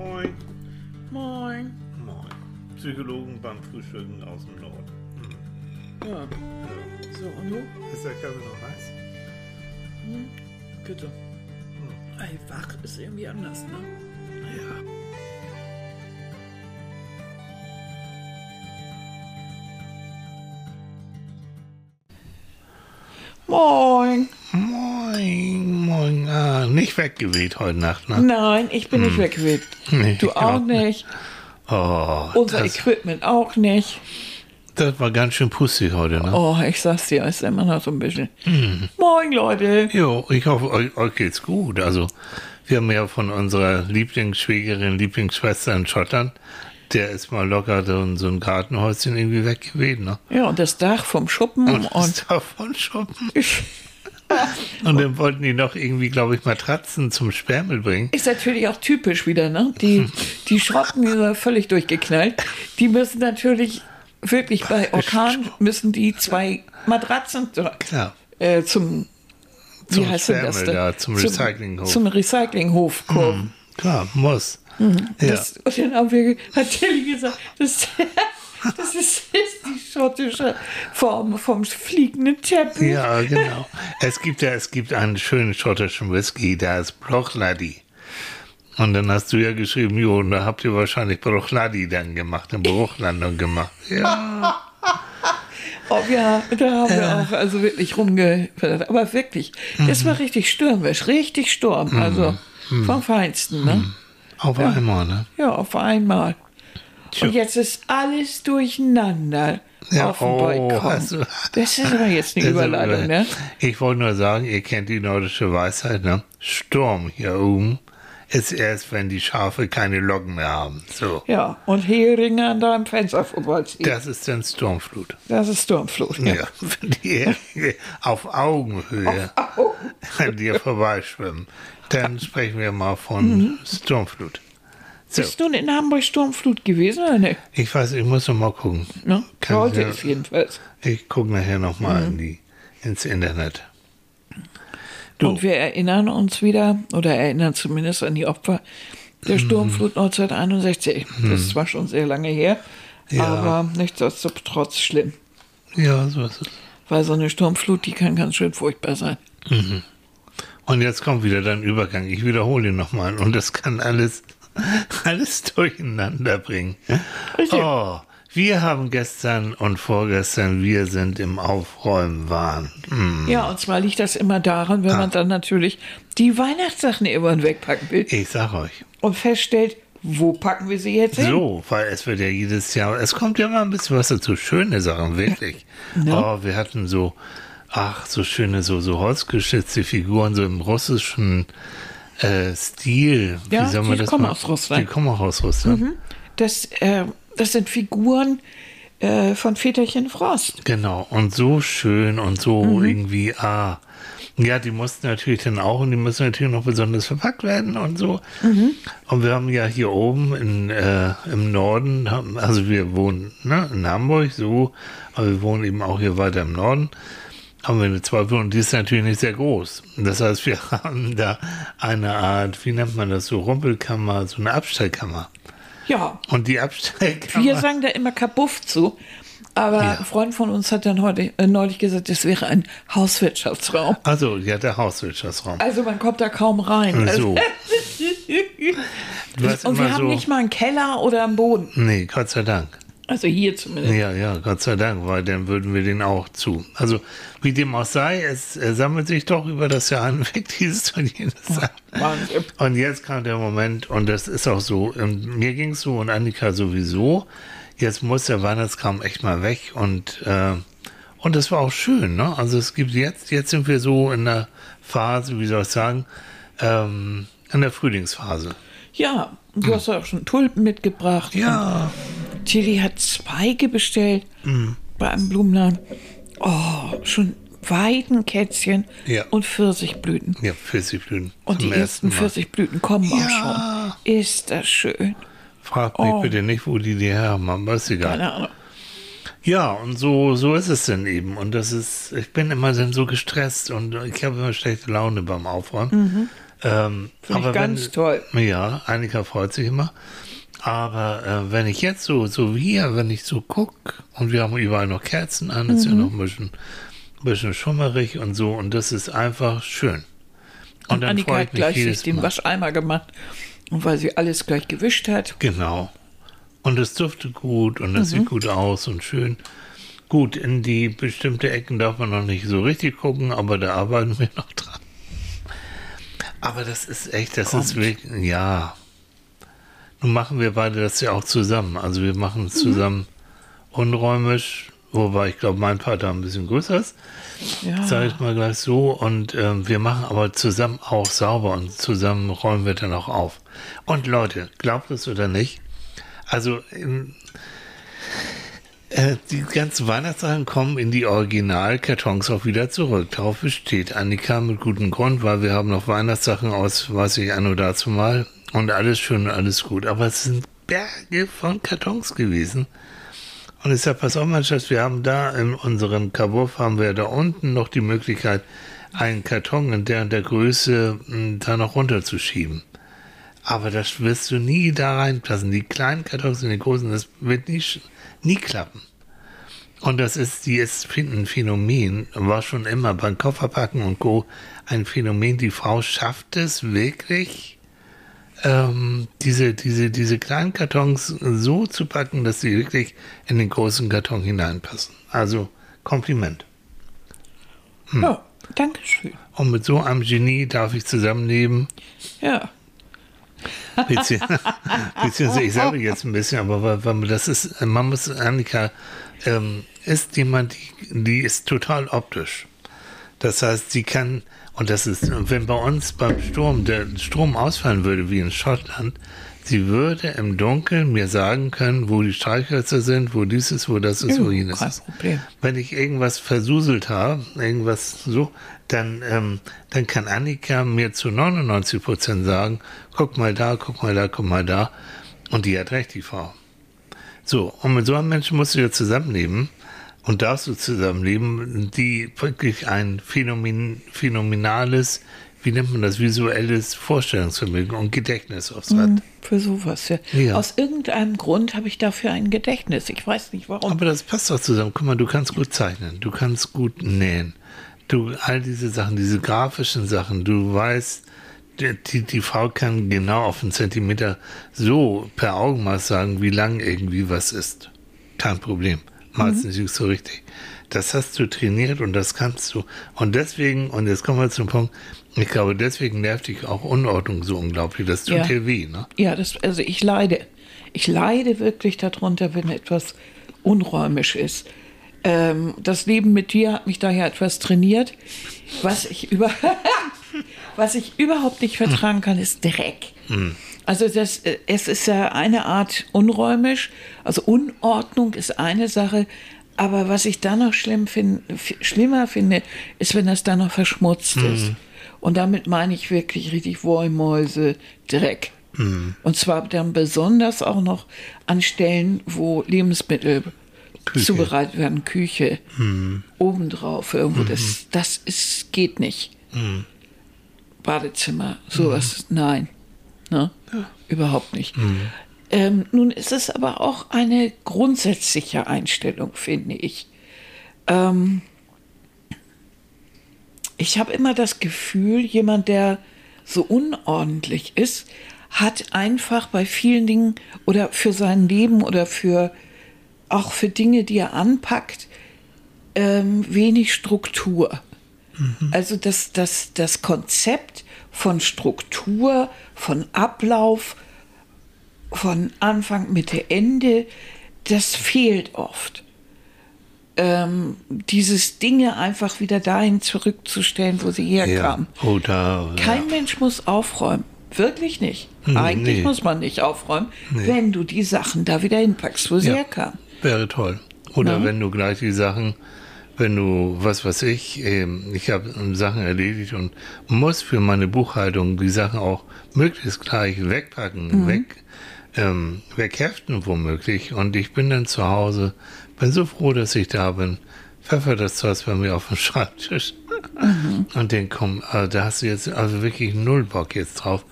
Moin. Moin. Moin. Psychologen beim Frühstücken aus dem Norden. Hm. Ja, Ja. so und du? Ist der Kaffee noch heiß? Bitte. Ey, wach ist irgendwie anders, ne? Ja. Moin. Weggeweht heute Nacht, ne? Nein, ich bin nicht weggeweht. Nee, Du auch auch nicht. Oh, Unser das, Equipment auch nicht. das war ganz schön pussig heute, ne? Oh, ich sag's dir, ist immer noch so ein bisschen. Mhm. Moin, Leute. Jo, ich hoffe, euch, euch geht's gut. Also, wir haben ja von unserer Lieblingsschwägerin, Lieblingsschwester in Schottland, der ist mal locker so so ein Gartenhäuschen irgendwie weggeweht, ne? Ja, und das Dach vom Schuppen Und, und. das davon shoppen. Und dann wollten die noch irgendwie, glaube ich, Matratzen zum Sperrmüll bringen. Ist natürlich auch typisch wieder, ne? Die, die Schrotten, die sind völlig durchgeknallt. Die müssen natürlich wirklich bei Orkan müssen die zwei Matratzen äh, zum, wie Zum heißt denn das? Sperrmüll da? zum Recyclinghof. Zum Recyclinghof kurven. Klar, muss. Ja. Das, und dann haben wir, hat Tilly gesagt, das, das ist, ist die schottische Form vom fliegenden Teppich. ja, genau. Es gibt ja, es gibt einen schönen schottischen Whisky, der ist Brochladi. Und dann hast du ja geschrieben, jo, und da habt ihr wahrscheinlich Brochladi dann gemacht, eine Bruchlandung gemacht. Ja, Oh, ja, da haben wir auch also wirklich rumgefördert. Aber wirklich, das Mhm. war richtig stürmisch, richtig Sturm. Also vom Feinsten, ne? auf einmal, ne? Ja, auf einmal. Tja. Und jetzt ist alles durcheinander Ja, auf dem oh, Balkon. du- Das ist aber jetzt eine Überleitung, ne? Ich wollte nur sagen, ihr kennt die nordische Weisheit, ne? Sturm hier oben ist erst, wenn die Schafe keine Locken mehr haben. So. Ja, und Heringe an deinem Fenster vorbeiziehen. Das ist dann Sturmflut. Das ist Sturmflut. Ja, wenn die Heringe auf Augenhöhe an dir vorbeischwimmen, dann sprechen wir mal von Sturmflut. So, Bist du in Hamburg Sturmflut gewesen oder nicht? ich weiß, ich muss noch mal gucken. Ne? Kann Heute ist jedenfalls. Ich gucke nachher noch mal in die, ins Internet. Du. Und wir erinnern uns wieder, oder erinnern zumindest an die Opfer der Mhm. Sturmflut 1961. Das ist zwar schon sehr lange her, Ja. aber nichtsdestotrotz schlimm. Ja, so ist es. Weil so eine Sturmflut, die kann ganz schön furchtbar sein. Und jetzt kommt wieder dein Übergang. Ich wiederhole ihn nochmal. Und das kann alles, alles durcheinander bringen. Richtig. Oh, wir haben gestern und vorgestern, wir sind im Aufräumen-Wahn. Hm. Ja, und zwar liegt das immer daran, wenn man dann natürlich die Weihnachtssachen irgendwann wegpacken will Ich sag euch. und feststellt, wo packen wir sie jetzt hin? So, weil es wird ja jedes Jahr, es kommt ja mal ein bisschen was dazu. Schöne Sachen, wirklich. Oh, wir hatten so, ach, so schöne, so, so holzgeschnitzte Figuren, so im russischen äh, Stil. Ja, Wie soll man die das kommen mal? aus Russland. Die kommen auch aus Russland. Das, äh, das sind Figuren äh, von Väterchen Frost. Genau, und so schön und so Mhm. irgendwie, ah. Ja, die mussten natürlich dann auch und die müssen natürlich noch besonders verpackt werden und so. Mhm. Und wir haben ja hier oben in, äh, im Norden, also wir wohnen ne, in Hamburg so, aber wir wohnen eben auch hier weiter im Norden. Haben wir eine Zweifel und die ist natürlich nicht sehr groß. Das heißt, wir haben da eine Art, wie nennt man das so, Rumpelkammer, so eine Abstellkammer. Ja, Und die Abstellkammer. wir sagen da immer Kabuff zu. Aber Ja. ein Freund von uns hat dann heute äh, neulich gesagt, das wäre ein Hauswirtschaftsraum. also, ja, der Hauswirtschaftsraum. Also man kommt da kaum rein. So. Hast Und wir haben so, nicht mal einen Keller oder einen Boden. Nee, Gott sei Dank. Also hier zumindest. Ja, ja, Gott sei Dank, weil dann würden wir den auch zu. Also, wie dem auch sei, es sammelt sich doch über das Jahr hinweg dieses und jenes. Wahnsinn. Und jetzt kam der Moment, und das ist auch so, ähm, mir ging es so und Annika sowieso, jetzt muss der Weihnachtskram echt mal weg und, äh, und das war auch schön, ne? Also es gibt jetzt, jetzt sind wir so in der Phase, wie soll ich sagen, ähm, in der Frühlingsphase. Ja, du hast auch schon Tulpen mitgebracht. Ja. Tilly hat Zweige bestellt Mhm. bei einem Blumenladen. Oh, schon Weidenkätzchen Ja. und Pfirsichblüten. Ja, Pfirsichblüten. Und die ersten Mal. Pfirsichblüten kommen Ja. auch schon. Ist das schön. Fragt mich Oh. bitte nicht, wo die die her haben, aber ist egal. Keine Ahnung. Ja, und so, so ist es dann eben. Und das ist, ich bin immer dann so gestresst und ich habe immer schlechte Laune beim Aufräumen. Ähm, Finde ich aber ganz wenn, toll. Ja, Annika freut sich immer. Aber äh, wenn ich jetzt so, so wie hier, wenn ich so gucke und wir haben überall noch Kerzen an, ist ja Mhm. noch ein bisschen, ein bisschen schummerig und so und das ist einfach schön. Und, Und dann Annika hat mich gleich sich den Mal. Wascheimer gemacht. Und weil sie alles gleich gewischt hat. Genau. Und es duftet gut und es Mhm. sieht gut aus und schön. Gut, in die bestimmte Ecken darf man noch nicht so richtig gucken, aber da arbeiten wir noch dran. Aber das ist echt, das ist Kommt. wirklich, ja. Nun machen wir beide das ja auch zusammen. Also wir machen Mhm. es zusammen unräumisch, wobei ich glaube, mein Vater ein bisschen größer ist, Ja. sage ich mal gleich so. Und ähm, wir machen aber zusammen auch sauber und zusammen räumen wir dann auch auf. Und Leute, glaubt es oder nicht, also ähm, äh, die ganzen Weihnachtssachen kommen in die Originalkartons auch wieder zurück. Darauf besteht Annika mit gutem Grund, weil wir haben noch Weihnachtssachen aus, weiß ich, an oder dazu mal. Und alles schön und alles gut. Aber es sind Berge von Kartons gewesen. Und ich sage, pass auf, mein Schatz, wir haben da in unserem Kabuff, haben wir da unten noch die Möglichkeit, einen Karton in der und der Größe mh, da noch runterzuschieben. Aber das wirst du nie da reinpassen. Die kleinen Kartons und die großen, das wird nie, sch- nie klappen. Und das ist, die ist ein Phänomen, war schon immer beim Kofferpacken und Co. ein Phänomen. Die Frau schafft es wirklich, ähm, diese, diese, diese kleinen Kartons so zu packen, dass sie wirklich in den großen Karton hineinpassen. Also Kompliment. Hm. Ja, danke schön. Und mit so einem Genie darf ich zusammenleben. Ja. Bezieh beziehungsweise ich sage jetzt ein bisschen, aber weil, das ist, man muss, Annika ähm, ist jemand, die, die ist total optisch. Das heißt, sie kann, und das ist, wenn bei uns beim Sturm der Strom ausfallen würde, wie in Schottland, sie würde im Dunkeln mir sagen können, wo die Streichhölzer sind, wo dies ist, wo das ist, wo jenes kein ist. Wenn ich irgendwas versuselt habe, irgendwas so, dann, ähm, dann kann Annika mir zu 99 Prozent sagen, guck mal da, guck mal da, guck mal da. Und die hat recht, die Frau. So, und mit so einem Menschen musst du ja zusammenleben und darfst du zusammenleben, die wirklich ein Phänomen, phänomenales, wie nennt man das, visuelles Vorstellungsvermögen und Gedächtnis aufs hat. Für sowas, ja. Ja. Aus irgendeinem Grund habe ich dafür ein Gedächtnis. Ich weiß nicht warum. Aber das passt doch zusammen. Guck mal, du kannst gut zeichnen, du kannst gut nähen. Du, all diese Sachen, diese grafischen Sachen, du weißt, die, die, die Frau kann genau auf einen Zentimeter so per Augenmaß sagen, wie lang irgendwie was ist. Kein Problem. Malst nicht so richtig. Das hast du trainiert und das kannst du. Und deswegen, und jetzt kommen wir zum Punkt, ich glaube, deswegen nervt dich auch Unordnung so unglaublich. Das tut Ja. dir weh, ne? Ja, das, also ich leide. Ich leide wirklich darunter, wenn etwas unräumisch ist. Ähm, das Leben mit dir hat mich daher etwas trainiert. Was ich, über was ich überhaupt nicht vertragen kann, ist Dreck. Also das, äh, es ist ja eine Art unräumisch. Also Unordnung ist eine Sache. Aber was ich da noch schlimm find, schlimmer finde, ist, wenn das da noch verschmutzt ist. Und damit meine ich wirklich richtig Wollmäuse, Dreck. Und zwar dann besonders auch noch an Stellen, wo Lebensmittel Küche. zubereitet werden, Küche, obendrauf irgendwo. Das, das ist, geht nicht. Badezimmer, sowas, nein. Ne? Überhaupt nicht. Ähm, nun ist es aber auch eine grundsätzliche Einstellung, finde ich. Ähm, ich habe immer das Gefühl, jemand, der so unordentlich ist, hat einfach bei vielen Dingen oder für sein Leben oder für auch für Dinge, die er anpackt, ähm, wenig Struktur. Also das, das, das Konzept von Struktur, von Ablauf, von Anfang, Mitte, Ende, das fehlt oft. Ähm, dieses Dinge einfach wieder dahin zurückzustellen, wo sie herkamen. Oder Kein Mensch muss aufräumen. Wirklich nicht. Eigentlich nee. muss man nicht aufräumen, wenn du die Sachen da wieder hinpackst, wo sie Ja. herkamen. Wäre toll. Oder Ja. wenn du gleich die Sachen, wenn du, was weiß ich, ähm, ich habe Sachen erledigt und muss für meine Buchhaltung die Sachen auch möglichst gleich wegpacken, weg, ähm, wegheften womöglich. Und ich bin dann zu Hause, bin so froh, dass ich da bin, pfeffer das Zeug bei mir auf dem Schreibtisch. Mhm. Und den komm, also da hast du jetzt also wirklich null Bock jetzt drauf.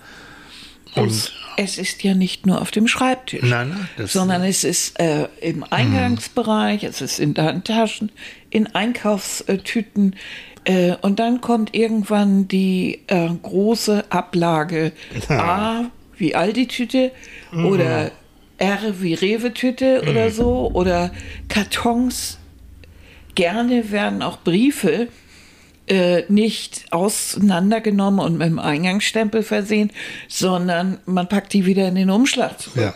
Und es, ist ja nicht nur auf dem Schreibtisch, nein, nein, sondern es ist äh, im Eingangsbereich, es ist in Taschen, in Einkaufstüten. Äh, und dann kommt irgendwann die äh, große Ablage A wie Aldi-Tüte mhm. oder R wie Rewe-Tüte mhm. oder so oder Kartons. Gerne werden auch Briefe äh, nicht auseinandergenommen und mit dem Eingangsstempel versehen, sondern man packt die wieder in den Umschlag zurück. Ja.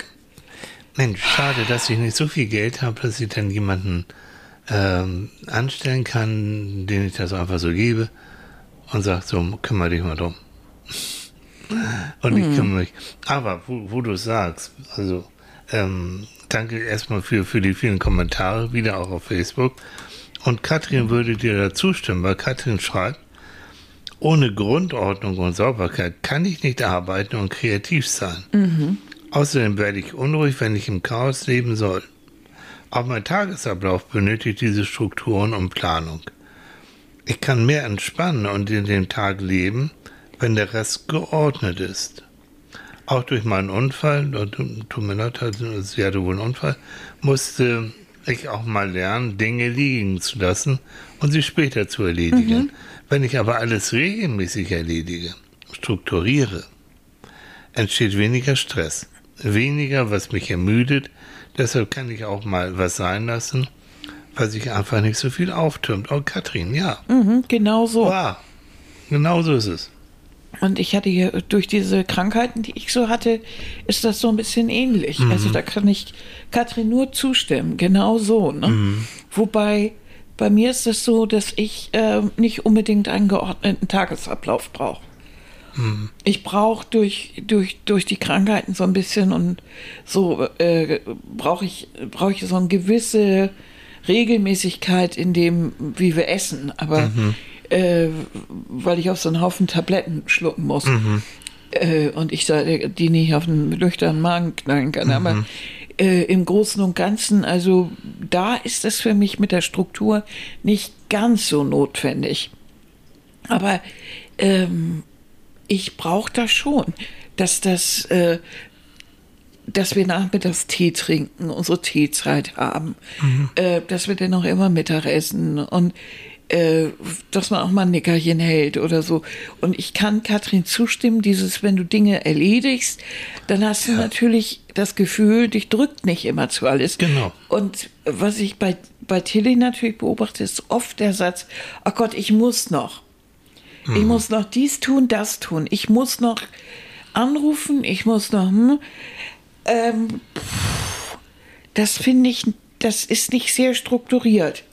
Mensch, schade, dass ich nicht so viel Geld habe, dass ich dann jemanden ähm, anstellen kann, den ich das einfach so gebe und sage, so, kümmere dich mal drum. Und ich kümmere mich. Aber wo, wo du sagst, also ähm, danke erstmal für, für die vielen Kommentare, wieder auch auf Facebook. Und Katrin würde dir da zustimmen, weil Katrin schreibt, ohne Grundordnung und Sauberkeit kann ich nicht arbeiten und kreativ sein. Mhm. Außerdem werde ich unruhig, wenn ich im Chaos leben soll. Auch mein Tagesablauf benötigt diese Strukturen und Planung. Ich kann mehr entspannen und in dem Tag leben, wenn der Rest geordnet ist. Auch durch meinen Unfall, tut mir leid, sie hatte wohl einen Unfall, musste ich auch mal lernen, Dinge liegen zu lassen und sie später zu erledigen. Mhm. Wenn ich aber alles regelmäßig erledige, strukturiere, entsteht weniger Stress, weniger, was mich ermüdet. Deshalb kann ich auch mal was sein lassen, weil sich einfach nicht so viel auftürmt. Oh, Katrin, ja. Mhm, genau so. Wow. Genau so ist es. Und ich hatte hier durch diese Krankheiten, die ich so hatte, ist das so ein bisschen ähnlich. Mhm. Also da kann ich Katrin nur zustimmen, genau so. Ne? Mhm. Wobei bei mir ist es so, dass ich äh, nicht unbedingt einen geordneten Tagesablauf brauche. Mhm. Ich brauche durch, durch, durch die Krankheiten so ein bisschen und so äh, brauche ich, brauch ich so eine gewisse Regelmäßigkeit in dem, wie wir essen. Aber mhm äh, weil ich auf so einen Haufen Tabletten schlucken muss. Mhm. Äh, und ich da, die nicht auf einen nüchternen Magen knallen kann. Mhm. Aber äh, im Großen und Ganzen, also da ist es für mich mit der Struktur nicht ganz so notwendig. Aber ähm, ich brauche das schon, dass das äh, dass wir nachmittags Tee trinken, unsere Teezeit haben, mhm. äh, dass wir dann noch immer Mittag essen und äh, dass man auch mal ein Nickerchen hält oder so. Und ich kann Katrin zustimmen, dieses, wenn du Dinge erledigst, dann hast du natürlich das Gefühl, dich drückt nicht immer zu alles. Genau. Und was ich bei, bei Tilly natürlich beobachte, ist oft der Satz, ach Gott, ich muss noch. Mhm. Ich muss noch dies tun, das tun. Ich muss noch anrufen, ich muss noch, hm, ähm, das finde ich, das ist nicht sehr strukturiert.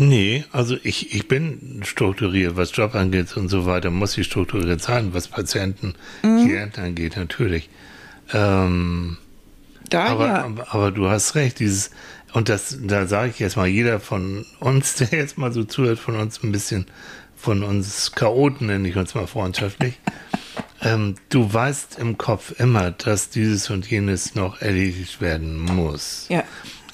Nee, also ich, ich bin strukturiert, was Job angeht und so weiter, muss ich strukturiert sein, was Patienten, mhm. Klienten angeht, natürlich. Ähm, da, aber, ja. aber, aber, du hast recht, dieses, und das, da sage ich jetzt mal, jeder von uns, der jetzt mal so zuhört, von uns ein bisschen, von uns Chaoten nenne ich uns mal freundschaftlich, ähm, du weißt im Kopf immer, dass dieses und jenes noch erledigt werden muss. Ja.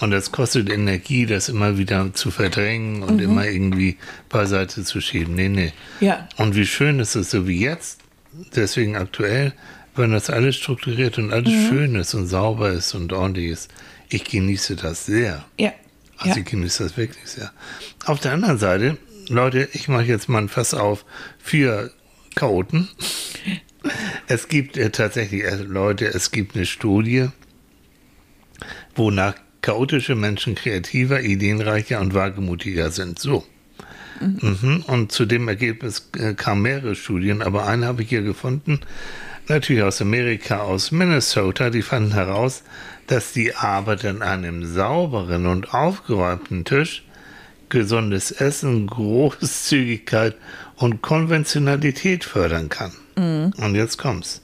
Und das kostet Energie, das immer wieder zu verdrängen und mhm. immer irgendwie beiseite zu schieben. Nee, nee. Ja. Und wie schön ist es so wie jetzt, deswegen aktuell, wenn das alles strukturiert und alles mhm. schön ist und sauber ist und ordentlich ist. Ich genieße das sehr. Ja. Also ja. ich genieße das wirklich sehr. Auf der anderen Seite, Leute, ich mache jetzt mal ein Fass auf für Chaoten. Es gibt äh, tatsächlich, äh, Leute, es gibt eine Studie, wonach chaotische Menschen kreativer, ideenreicher und wagemutiger sind. So. Mhm. Und zu dem Ergebnis äh, kamen mehrere Studien, aber eine habe ich hier gefunden, natürlich aus Amerika, aus Minnesota, die fanden heraus, dass die Arbeit an einem sauberen und aufgeräumten Tisch gesundes Essen, Großzügigkeit und Konventionalität fördern kann. Mhm. Und jetzt kommt's.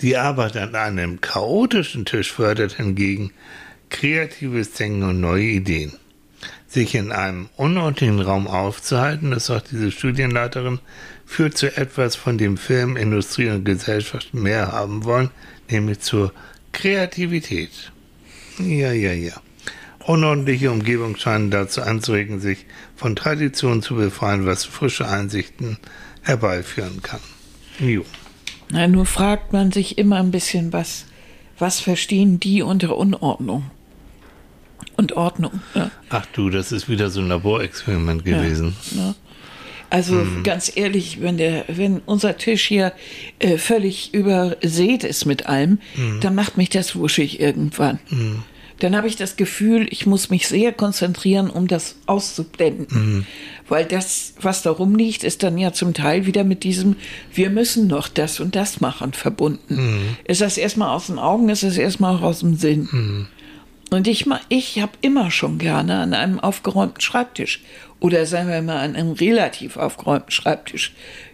Die Arbeit an einem chaotischen Tisch fördert hingegen kreatives Denken und neue Ideen. Sich in einem unordentlichen Raum aufzuhalten, das sagt diese Studienleiterin, führt zu etwas, von dem Film, Industrie und Gesellschaft mehr haben wollen, nämlich zur Kreativität. Ja, ja, ja. Unordentliche Umgebung scheinen dazu anzuregen, sich von Traditionen zu befreien, was frische Einsichten herbeiführen kann. Jo. Na, nur fragt man sich immer ein bisschen, was, was verstehen die unter Unordnung? Und Ordnung. Ja. Ach du, das ist wieder so ein Laborexperiment gewesen. Ja, ne? Also mhm. ganz ehrlich, wenn der, wenn unser Tisch hier äh, völlig übersät ist mit allem, mhm. dann macht mich das wuschig irgendwann. Mhm. Dann habe ich das Gefühl, ich muss mich sehr konzentrieren, um das auszublenden. Mhm. Weil das, was da rumliegt, ist dann ja zum Teil wieder mit diesem, wir müssen noch das und das machen, verbunden. Mhm. Ist das erstmal aus den Augen, ist das erstmal auch aus dem Sinn. Und ich, ich habe immer schon gerne an einem aufgeräumten Schreibtisch oder sagen wir mal an einem relativ aufgeräumten Schreibtisch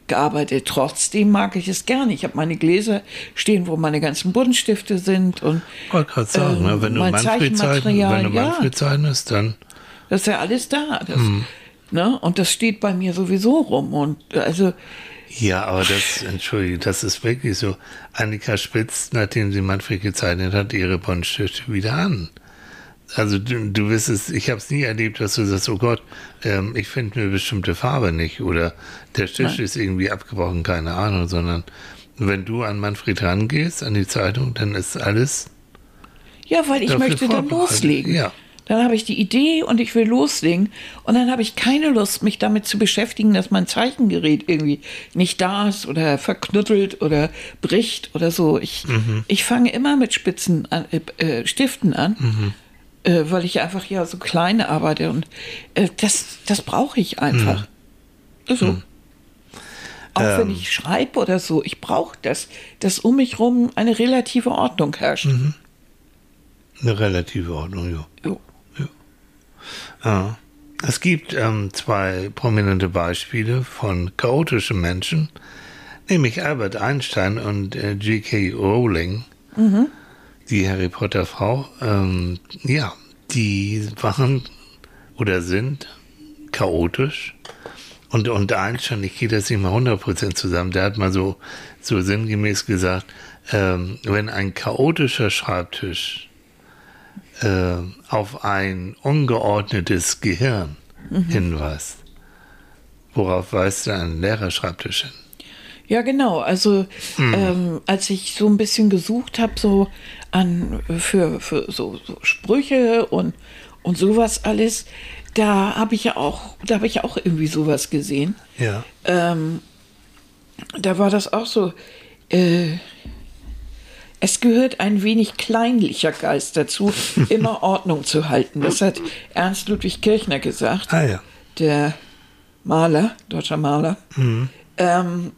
gearbeitet. Trotzdem mag ich es gerne. Ich habe meine Gläser stehen, wo meine ganzen Buntstifte sind und ich wollte gerade sagen, äh, wenn du Manfred zeichnest, Manfred zeichnest, dann das ist ja alles da. Das, hm. ne? Und das steht bei mir sowieso rum und also ja, aber das, entschuldige, das ist wirklich so. Annika spitzt, nachdem sie Manfred gezeichnet hat, ihre Buntstifte wieder an. Also du, du wirst es, ich habe es nie erlebt, dass du sagst, oh Gott, ähm, ich finde eine bestimmte Farbe nicht oder der Stift Nein. ist irgendwie abgebrochen, keine Ahnung, sondern wenn du an Manfred rangehst, an die Zeitung, dann ist alles. Ja, weil ich möchte dann loslegen. Ja. Dann habe ich die Idee und ich will loslegen. Und dann habe ich keine Lust, mich damit zu beschäftigen, dass mein Zeichengerät irgendwie nicht da ist oder verknuttelt oder bricht oder so. Ich, mhm. ich fange immer mit Spitzen an, äh Stiften an. Mhm äh, weil ich einfach ja so klein arbeite und äh, das, das brauche ich einfach. Mhm. So. Mhm. Auch ähm. wenn ich schreibe oder so, ich brauche das, dass um mich herum eine relative Ordnung herrscht. Mhm. Eine relative Ordnung, ja. Jo. ja. ja. Es gibt ähm, zwei prominente Beispiele von chaotischen Menschen, nämlich Albert Einstein und äh, J.K. Rowling. Mhm die Harry Potter Frau, ähm, ja, die waren oder sind chaotisch. Und, und Einstein, ich gehe das nicht mal 100% zusammen, der hat mal so, so sinngemäß gesagt, ähm, wenn ein chaotischer Schreibtisch äh, auf ein ungeordnetes Gehirn mhm. hinweist, worauf weist ein Lehrerschreibtisch hin? Ja, genau. Also mhm. ähm, als ich so ein bisschen gesucht habe, so an für, für so, so Sprüche und, und sowas alles, da habe ich ja auch, da habe ich ja auch irgendwie sowas gesehen. Ja. Ähm, da war das auch so. Äh, es gehört ein wenig kleinlicher Geist dazu, immer Ordnung zu halten. Das hat Ernst Ludwig Kirchner gesagt. Ah, ja. Der Maler, deutscher Maler. Mhm. Ähm,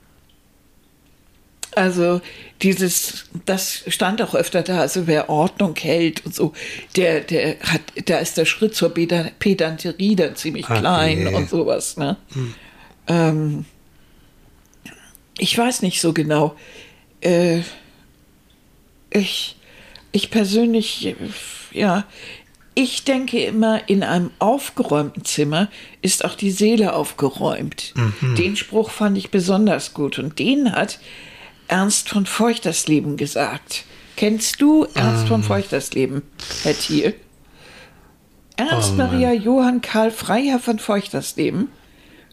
also dieses, das stand auch öfter da, also wer Ordnung hält und so, der, der hat, da ist der Schritt zur Pedanterie dann ziemlich Ach, klein nee. und sowas. Ne? Hm. Ähm, ich weiß nicht so genau. Äh, ich, ich persönlich, ja, ich denke immer, in einem aufgeräumten Zimmer ist auch die Seele aufgeräumt. Mhm. Den Spruch fand ich besonders gut und den hat Ernst von Feuchtersleben gesagt. Kennst du Ernst ähm. von Feuchtersleben, Herr Thiel? Ernst oh, Maria Johann Karl Freiherr von Feuchtersleben,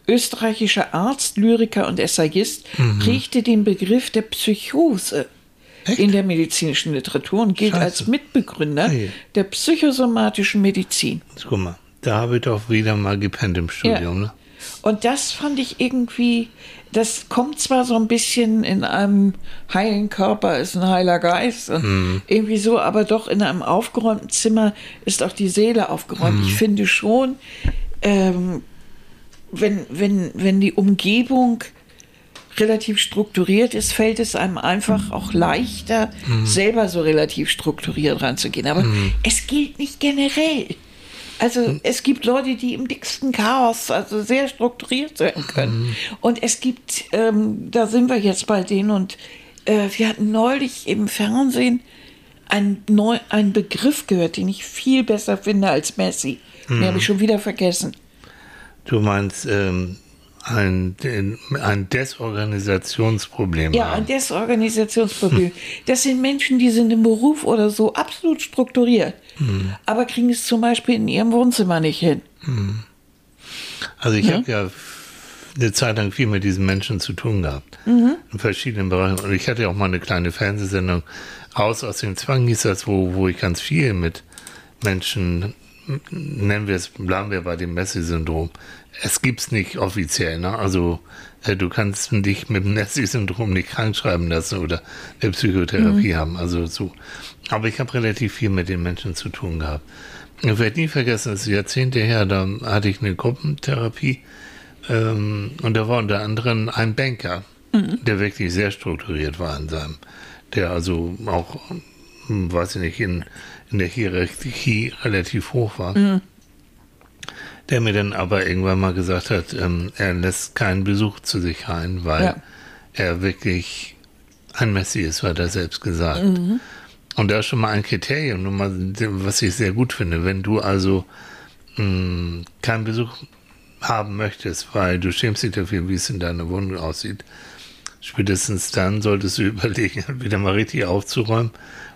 österreichischer Arzt, Lyriker und Essayist, mhm. prägte den Begriff der Psychose Echt? in der medizinischen Literatur und gilt Scheiße. als Mitbegründer hey. der psychosomatischen Medizin. Guck mal, da habe ich doch wieder mal gepennt im Studium. Ja. Ne? Und das fand ich irgendwie, das kommt zwar so ein bisschen in einem heilen Körper ist ein heiler Geist und mhm. irgendwie so, aber doch in einem aufgeräumten Zimmer ist auch die Seele aufgeräumt. Mhm. Ich finde schon, ähm, wenn, wenn, wenn die Umgebung relativ strukturiert ist, fällt es einem einfach auch leichter, mhm. selber so relativ strukturiert ranzugehen. Aber mhm. es gilt nicht generell. Also hm. es gibt Leute, die im dicksten Chaos also sehr strukturiert sein können. Mhm. Und es gibt, ähm, da sind wir jetzt bei denen und äh, wir hatten neulich im Fernsehen einen, neu, einen Begriff gehört, den ich viel besser finde als Messi. Mhm. Den habe ich schon wieder vergessen. Du meinst ähm, ein, ein Desorganisationsproblem Ja, haben. ein Desorganisationsproblem. Das sind Menschen, die sind im Beruf oder so absolut strukturiert, aber kriegen es zum Beispiel in ihrem Wohnzimmer nicht hin. Also ich Ja. habe ja eine Zeit lang viel mit diesen Menschen zu tun gehabt. Mhm. In verschiedenen Bereichen. Und ich hatte ja auch mal eine kleine Fernsehsendung, Raus aus dem Zwang hieß das, wo, wo ich ganz viel mit Menschen, nennen wir es, bleiben wir bei dem Messi-Syndrom. Es gibt's nicht offiziell, ne? Also äh, du kannst dich mit dem Messi-Syndrom nicht krank schreiben lassen oder eine Psychotherapie haben. Also so. Aber ich habe relativ viel mit den Menschen zu tun gehabt. Ich werde nie vergessen, das ist Jahrzehnte her, da hatte ich eine Gruppentherapie ähm, und da war unter anderem ein Banker, der wirklich sehr strukturiert war in seinem, der also auch, hm, weiß ich nicht, in, in der Hierarchie relativ hoch war. Der mir dann aber irgendwann mal gesagt hat, ähm, er lässt keinen Besuch zu sich rein, weil Ja. er wirklich ein Messi ist, hat er selbst gesagt. Und da ist schon mal ein Kriterium, mal, was ich sehr gut finde. Wenn du also mh, keinen Besuch haben möchtest, weil du schämst dich dafür, wie es in deiner Wohnung aussieht, spätestens dann solltest du überlegen, wieder mal richtig aufzuräumen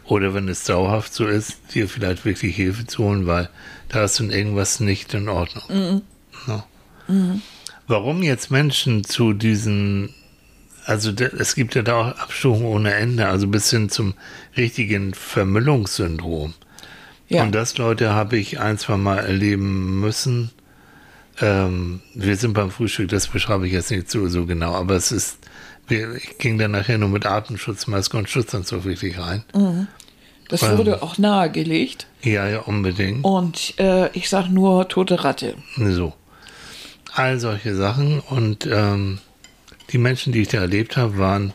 oder wenn es dauerhaft so ist, dir vielleicht wirklich Hilfe zu holen, weil da ist dann irgendwas nicht in Ordnung. Ja. Warum jetzt Menschen zu diesen, also es gibt ja da auch Abstufungen ohne Ende, also bis hin zum richtigen Vermüllungssyndrom. Ja. Und das, Leute, habe ich ein, zwei Mal erleben müssen. Ähm, wir sind beim Frühstück, das beschreibe ich jetzt nicht so, so genau, aber es ist, wir, ich ging dann nachher nur mit Atemschutzmaske und Schutzanzug wirklich rein. Das Ähm. wurde auch nahegelegt. Ja, ja, unbedingt. Und äh, ich sag nur tote Ratte. So. All solche Sachen. Und ähm, die Menschen, die ich da erlebt habe, waren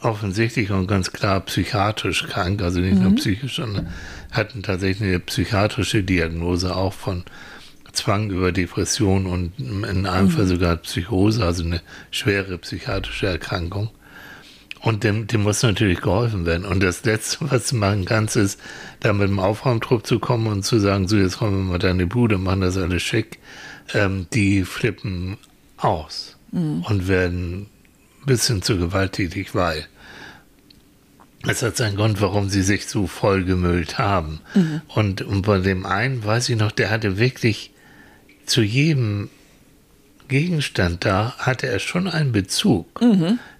offensichtlich und ganz klar psychiatrisch krank, also nicht nur psychisch, sondern hatten tatsächlich eine psychiatrische Diagnose auch von Zwang über Depression und in einem Fall sogar Psychose, also eine schwere psychiatrische Erkrankung. Und dem, dem muss natürlich geholfen werden. Und das Letzte, was du machen kannst, ist, da mit dem Aufräumtrupp zu kommen und zu sagen, so, jetzt räumen wir mal deine Bude, machen das alles schick. Ähm, die flippen aus und werden ein bisschen zu gewalttätig, weil es hat seinen Grund, warum sie sich so vollgemüllt haben. Und, und bei dem einen, weiß ich noch, der hatte wirklich zu jedem Gegenstand da, hatte er schon einen Bezug.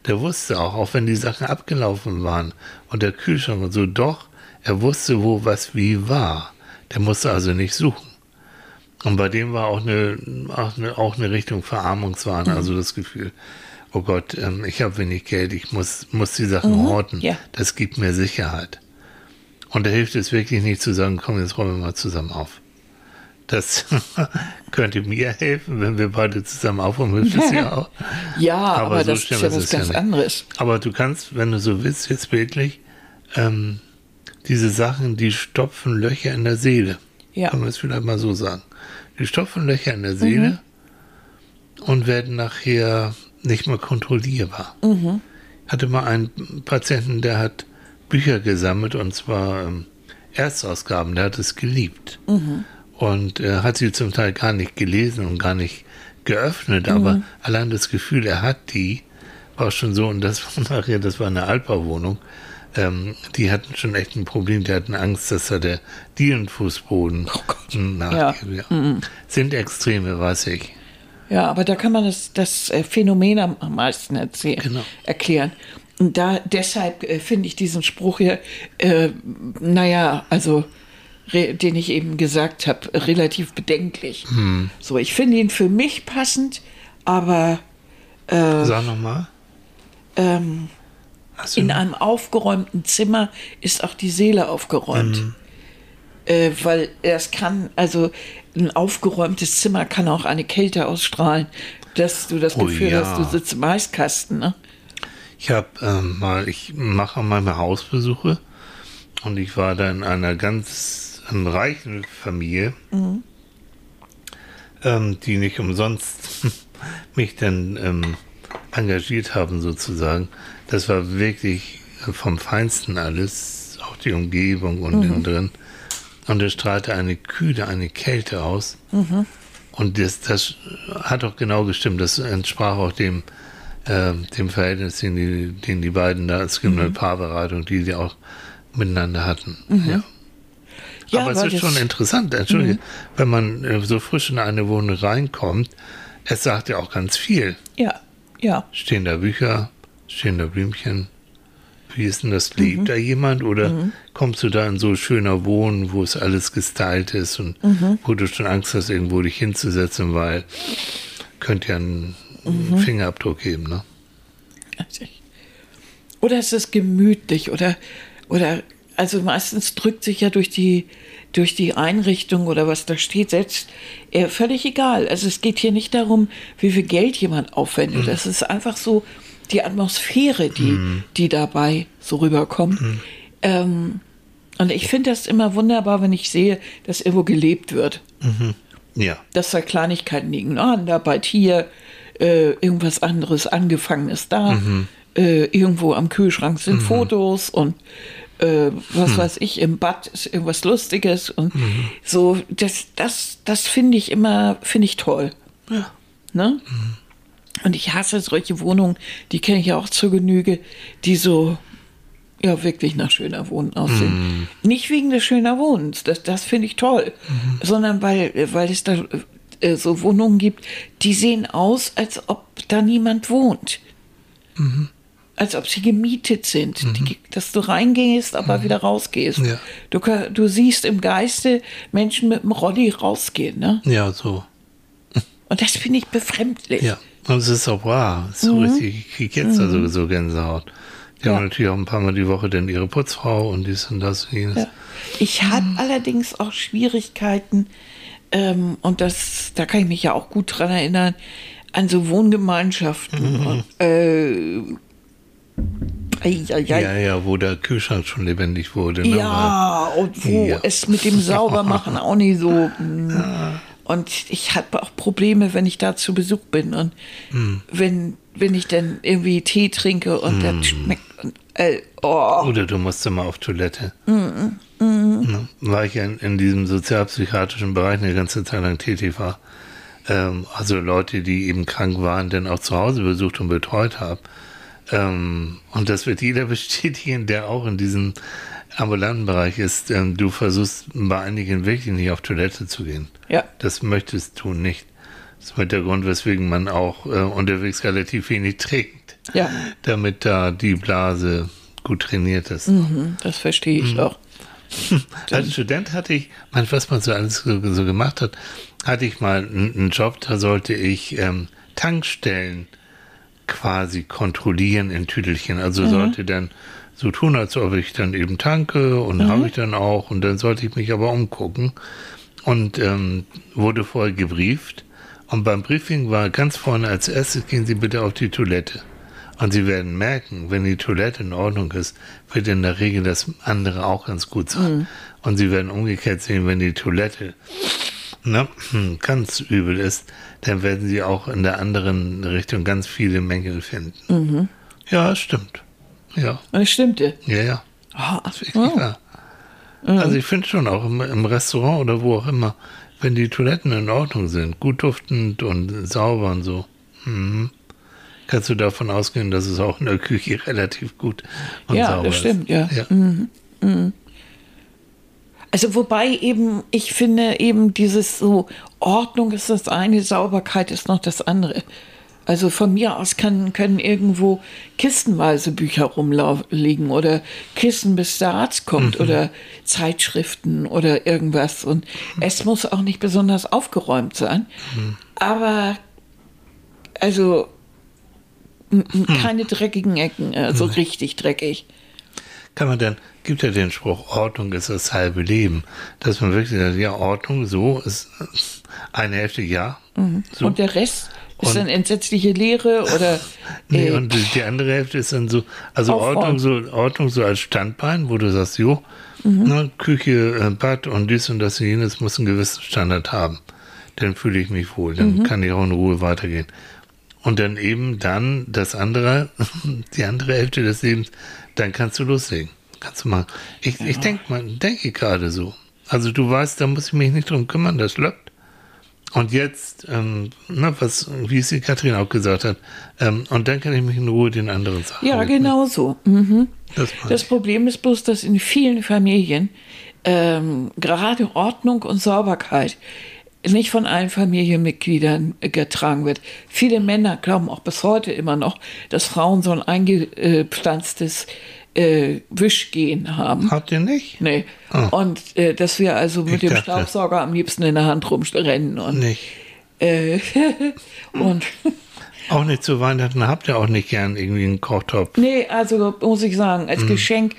Der wusste auch, auch wenn die Sachen abgelaufen waren und der Kühlschrank und so, doch, er wusste, wo was wie war. Der musste also nicht suchen. Und bei dem war auch eine, auch eine, auch eine Richtung Verarmungswahn, also das Gefühl, oh Gott, ähm, ich habe wenig Geld, ich muss, muss die Sachen horten. ja. Das gibt mir Sicherheit. Und da hilft es wirklich nicht zu sagen, komm, jetzt räumen wir mal zusammen auf. Das könnte mir helfen, wenn wir beide zusammen aufräumen, hilft es ja auch. Ja, aber, so das ist ja was ja ganz nicht. anderes. Aber du kannst, wenn du so willst, jetzt bildlich, ähm, diese Sachen, die stopfen Löcher in der Seele. Ja. Kann man es vielleicht mal so sagen. Die stopfen Löcher in der Seele und werden nachher nicht mehr kontrollierbar. Ich hatte mal einen Patienten, der hat Bücher gesammelt und zwar ähm, Erstausgaben, der hat es geliebt. Und er hat sie zum Teil gar nicht gelesen und gar nicht geöffnet, aber allein das Gefühl, er hat die, war schon so, und das war nachher, das war eine Altbauwohnung, ähm, die hatten schon echt ein Problem, die hatten Angst, dass da der Dielenfußboden nachgibt. Ja. Sind Extreme, weiß ich. Ja, aber da kann man das, das äh, Phänomen am, am meisten erzählen, Genau. erklären. Und da deshalb äh, finde ich diesen Spruch hier, äh, naja, also den ich eben gesagt habe, relativ bedenklich. Hm. So, ich finde ihn für mich passend, aber äh, Sag nochmal. ähm, in einem aufgeräumten Zimmer ist auch die Seele aufgeräumt. Mhm. Äh, weil es kann, also ein aufgeräumtes Zimmer kann auch eine Kälte ausstrahlen, dass du das Oh Gefühl ja. hast, du sitzt im Eiskasten. Ne? Ich habe ähm, mal, ich mache manchmal Hausbesuche und ich war da in einer ganz ähm, reichen Familie, ähm, die nicht umsonst mich dann ähm, engagiert haben sozusagen. Das war wirklich vom Feinsten alles, auch die Umgebung und innen drin. Und es strahlte eine Kühle, eine Kälte aus. Und das, das hat auch genau gestimmt. Das entsprach auch dem, äh, dem Verhältnis, den die, den die beiden da, es gibt Mhm. eine Paarberatung, die sie auch miteinander hatten. Ja. Ja, Aber es ist schon interessant, entschuldige, wenn man äh, so frisch in eine Wohnung reinkommt, es sagt ja auch ganz viel. Ja, ja. Stehen da Bücher, stehen da Blümchen? Wie ist denn das? Lebt da jemand? Oder kommst du da in so schöner Wohnen, wo es alles gestylt ist und wo du schon Angst hast, irgendwo dich hinzusetzen, weil könnte ja einen Fingerabdruck geben, ne? Oder es ist gemütlich oder, oder also meistens drückt sich ja durch die, durch die Einrichtung oder was da steht, selbst äh, völlig egal. Also es geht hier nicht darum, wie viel Geld jemand aufwendet. Es ist einfach so die Atmosphäre, die, die dabei so rüberkommt. Ähm, und ich finde das immer wunderbar, wenn ich sehe, dass irgendwo gelebt wird Ja. dass da Kleinigkeiten liegen. Ah, da bald hier äh, irgendwas anderes Angefangenes da. Äh, irgendwo am Kühlschrank sind Fotos und äh, was weiß ich, im Bad ist irgendwas Lustiges und so, das, das, das finde ich immer, finde ich toll. Ja. Ne? Und ich hasse solche Wohnungen, die kenne ich ja auch zur Genüge, die so ja wirklich nach schöner Wohnen aussehen. Nicht wegen des schöner Wohnens, das, das finde ich toll, sondern weil, weil es da äh, so Wohnungen gibt, die sehen aus, als ob da niemand wohnt. Als ob sie gemietet sind, die, dass du reingehst, aber wieder rausgehst. Ja. Du, du siehst im Geiste Menschen mit dem Rolli rausgehen. Ne? Ja, so. Und das finde ich befremdlich. Ja. Und es ist auch wahr. So richtig, ich krieg jetzt also so Gänsehaut. Die Ja. haben natürlich auch ein paar Mal die Woche dann ihre Putzfrau und dies und das und jenes. Ja. Ich habe allerdings auch Schwierigkeiten, ähm, und das, da kann ich mich ja auch gut dran erinnern, an so Wohngemeinschaften. Und, äh, ei, ei, ei. Ja, ja, wo der Kühlschrank schon lebendig wurde. Ne? Ja, und wo Ja. es mit dem Saubermachen auch nicht so. mm. Und ich habe auch Probleme, wenn ich da zu Besuch bin und Hm. wenn, wenn ich dann irgendwie Tee trinke und das schmeckt. Und, äh, oh. Oder du musst immer auf Toilette. Mhm, Ne? Weil ich in, in diesem sozialpsychiatrischen Bereich eine ganze Zeit lang tätig war. Ähm, also Leute, die eben krank waren, dann auch zu Hause besucht und betreut habe. Ähm, und das wird jeder bestätigen, der auch in diesem ambulanten Bereich ist. Ähm, du versuchst bei einigen wirklich nicht auf Toilette zu gehen. Ja. Das möchtest du nicht. Das ist mit der Grund, weswegen man auch äh, unterwegs relativ wenig trinkt. Ja. Damit da die Blase gut trainiert ist. Mhm, das verstehe ich auch. Als Student hatte ich, mein, was man so alles so, so gemacht hat, hatte ich mal einen, einen Job, da sollte ich ähm, Tankstellen quasi kontrollieren in Tüdelchen. Also sollte dann so tun, als ob ich dann eben tanke und habe ich dann auch und dann sollte ich mich aber umgucken und ähm, wurde vorher gebrieft und beim Briefing war ganz vorne als erstes gehen Sie bitte auf die Toilette. Und Sie werden merken, wenn die Toilette in Ordnung ist, wird in der Regel das andere auch ganz gut sein. Und Sie werden umgekehrt sehen, wenn die Toilette ne, ganz übel ist, dann werden Sie auch in der anderen Richtung ganz viele Mängel finden. Ja, stimmt. Ja, Und es stimmte. ja, ja. Ah, Das ist wirklich wahr. Also ich finde schon auch im, im Restaurant oder wo auch immer, wenn die Toiletten in Ordnung sind, gut duftend und sauber und so, mhm, kannst du davon ausgehen, dass es auch in der Küche relativ gut und Ja, sauber das stimmt, ja. ist. Also wobei eben, ich finde eben dieses so, Ordnung ist das eine, Sauberkeit ist noch das andere. Also von mir aus kann, können irgendwo kistenweise Bücher rumliegen oder Kissen, bis der Arzt kommt oder Zeitschriften oder irgendwas. Und es muss auch nicht besonders aufgeräumt sein. Aber also m- m- keine dreckigen Ecken, also richtig dreckig. Kann man dann, gibt ja den Spruch, Ordnung ist das halbe Leben. Dass man wirklich sagt, ja, Ordnung, so ist eine Hälfte, ja. So. Und der Rest ist Und- dann entsetzliche Leere oder Nee, äh, und die, andere Hälfte ist dann so, also. Ordnung so, Ordnung so als Standbein, wo du sagst, jo, ne, Küche, äh, Bad und dies und das und jenes muss einen gewissen Standard haben. Dann fühle ich mich wohl, dann kann ich auch in Ruhe weitergehen. Und dann eben dann das andere, die andere Hälfte des Lebens, dann kannst du loslegen. Kannst du mal. Ich, ich denke mal, denke gerade so. Also du weißt, da muss ich mich nicht drum kümmern, das läuft. Und jetzt, ähm, ne, was, wie es die Katrin auch gesagt hat, ähm, und dann kann ich mich in Ruhe den anderen Sachen. Ja, genau so. Mhm. Das Das. Problem ist bloß, dass in vielen Familien ähm, gerade Ordnung und Sauberkeit nicht von allen Familienmitgliedern äh, getragen wird. Viele Männer glauben auch bis heute immer noch, dass Frauen so ein eingepflanztes äh, Wischgehen haben. Habt ihr nicht? Nee. Ah. Und äh, dass wir also mit Ich dem dachte- Staubsauger am liebsten in der Hand rumrennen. Und, Nicht. äh, und Auch nicht zu Weihnachten habt ihr auch nicht gern irgendwie einen Kochtopf. Nee, also muss ich sagen, als Geschenk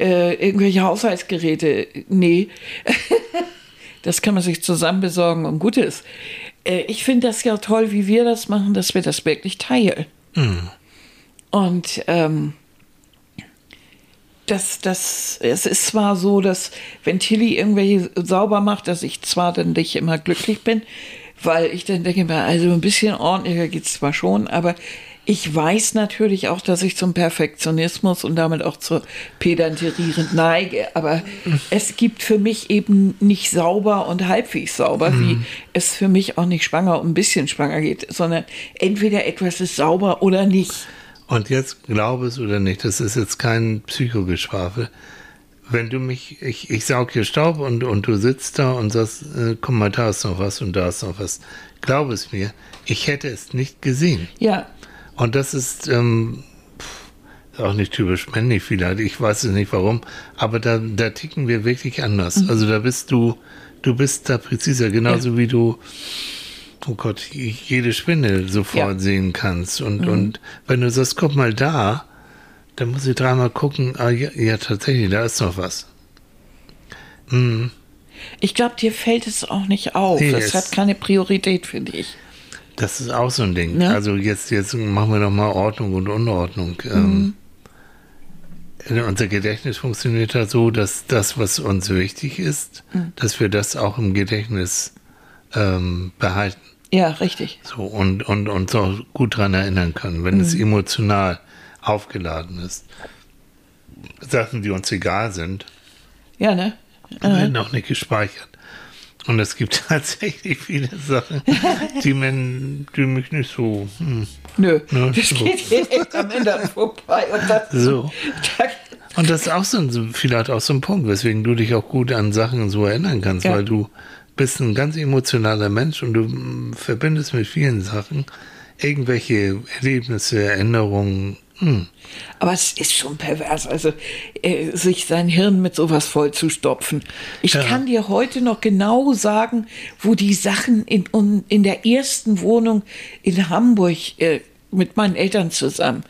äh, irgendwelche Haushaltsgeräte, nee. das kann man sich zusammen besorgen und gut ist. Äh, ich finde das ja toll, wie wir das machen, dass wir das wirklich teilen. Und ähm, das, das, es ist zwar so, dass wenn Tilly irgendwelche sauber macht, dass ich zwar dann nicht immer glücklich bin, weil ich dann denke mir, also ein bisschen ordentlicher geht es zwar schon, aber ich weiß natürlich auch, dass ich zum Perfektionismus und damit auch zur Pedanterie neige. Aber es gibt für mich eben nicht sauber und halbwegs sauber, wie es für mich auch nicht schwanger und ein bisschen schwanger geht, sondern entweder etwas ist sauber oder nicht. Und jetzt glaube es oder nicht, das ist jetzt kein Psychogeschwafel. Wenn du mich, ich, ich saug hier Staub und, und du sitzt da und sagst, äh, guck mal, da ist noch was und da ist noch was. Glaube es mir, ich hätte es nicht gesehen. Ja, Und das ist, ähm, auch nicht typisch männlich vielleicht, ich weiß es nicht warum, aber da, da ticken wir wirklich anders. Also da bist du, du bist da präziser, genauso wie du, oh Gott, jede Spinne sofort Ja. sehen kannst. Und, und wenn du sagst, guck mal da, dann muss ich dreimal gucken, ah, ja, ja tatsächlich, da ist noch was. ich glaube, dir fällt es auch nicht auf. Es es- hat keine Priorität, finde ich. Das ist auch so ein Ding. Ja. Also jetzt, jetzt machen wir doch mal Ordnung und Unordnung. Ähm, unser Gedächtnis funktioniert halt so, dass das, was uns wichtig ist, dass wir das auch im Gedächtnis ähm, behalten. Ja, richtig. So und, und uns auch gut daran erinnern können, wenn es emotional aufgeladen ist. Sachen, die uns egal sind, Ja, ne? werden auch nicht gespeichert. Und es gibt tatsächlich viele Sachen, die, man, die mich nicht so. Hm. Nö, Ne, das so. geht echt am Ende vorbei. Und das, So. Und das ist auch so ein, vielleicht auch so ein Punkt, weswegen du dich auch gut an Sachen so erinnern kannst, Ja. weil du bist ein ganz emotionaler Mensch und du mm, verbindest mit vielen Sachen irgendwelche Erlebnisse, Erinnerungen. Hm. aber es ist schon pervers, also äh, sich sein Hirn mit sowas vollzustopfen. Ich Ja. kann dir heute noch genau sagen, wo die Sachen in, un- in der ersten Wohnung in Hamburg äh, mit meinen Eltern zusammen,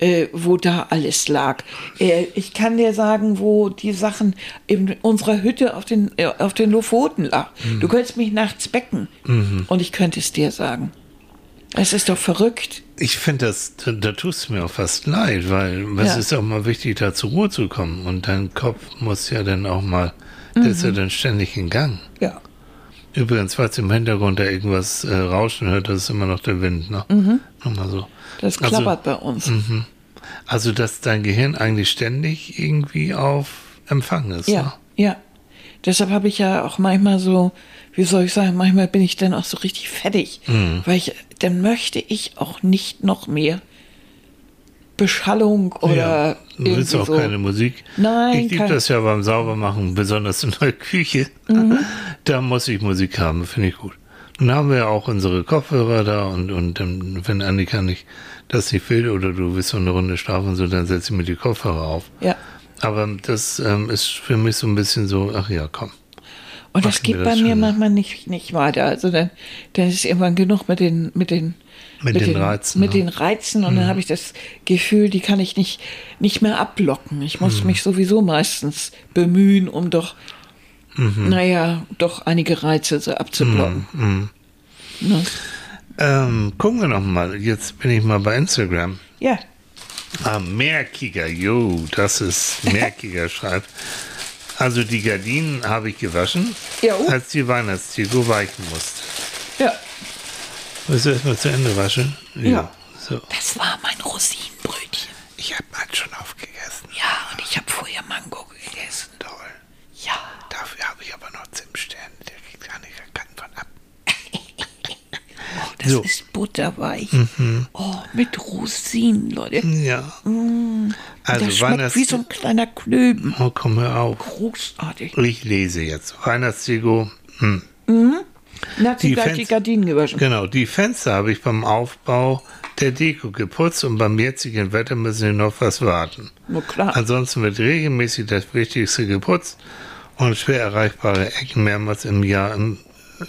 äh, wo da alles lag. Äh, ich kann dir sagen, wo die Sachen in unserer Hütte auf den, äh, auf den Lofoten lag. Du könntest mich nachts becken und ich könnte es dir sagen. Es ist doch verrückt. Ich finde, das, da, da tust du mir auch fast leid, weil es Ja. ist auch mal wichtig, da zur Ruhe zu kommen. Und dein Kopf muss ja dann auch mal, der ist Mhm. ja dann ständig in Gang. Ja. Übrigens, falls im Hintergrund da irgendwas äh, rauschen hört, das ist immer noch der Wind. Ne? Nochmal so. Mhm. Das Also- klappert bei uns. Also, dass dein Gehirn eigentlich ständig irgendwie auf Empfang ist. Ja, Ne? ja. Deshalb habe ich ja auch manchmal so, wie soll ich sagen, manchmal bin ich dann auch so richtig fertig, Mhm. weil ich, dann möchte ich auch nicht noch mehr Beschallung oder ja. Du irgendwie willst auch so. keine Musik. Nein, Ich liebe das ja beim Saubermachen, besonders in der Küche. Mhm. Da muss ich Musik haben, finde ich gut. Dann haben wir ja auch unsere Kopfhörer da und, und dann, wenn Annika nicht das nicht will oder du willst so eine Runde schlafen, so, dann setze ich mir die Kopfhörer auf. Ja. Aber das ähm, ist für mich so ein bisschen so, ach ja, komm. Und das geht bei das mir schon. manchmal nicht, nicht weiter. Also dann, dann ist irgendwann genug mit den, mit den, Mit den Reizen, Mit ne? den Reizen und dann habe ich das Gefühl, die kann ich nicht, nicht mehr ablocken. Ich muss mich sowieso meistens bemühen, um doch, naja, doch einige Reize so abzublocken. Ne? Ähm, gucken wir noch mal. Jetzt bin ich mal bei Instagram. Ja, Ah, Mehrkiger, jo, das ist Mehrkiger schreibt. Also die Gardinen habe ich gewaschen, Ja, oh. als die Weihnachtsdeko weichen musste. ja. Willst du erstmal zu Ende waschen? Ja. So. Das war mein Rosinenbrötchen. Ich habe mal schon aufgegessen. Ja, und ich habe vorher Mango gegessen. Toll. Ja. Dafür habe ich aber noch Zimtsterne. Der kriegt gar nicht keinen von ab. Das So. ist butterweich. Oh, mit Rosinen, Leute. Ja. Also das schmeckt wie so ein kleiner Klöben. Oh, komm hör auf. Großartig. Ich lese jetzt. Weihnachtsdeko. Hm. Na, hat sie Die gleich die Gardinen gewaschen. Genau, die Fenster habe ich beim Aufbau der Deko geputzt und beim jetzigen Wetter müssen wir noch was warten. Na klar. Ansonsten wird regelmäßig das Wichtigste geputzt und schwer erreichbare Ecken mehrmals im Jahr.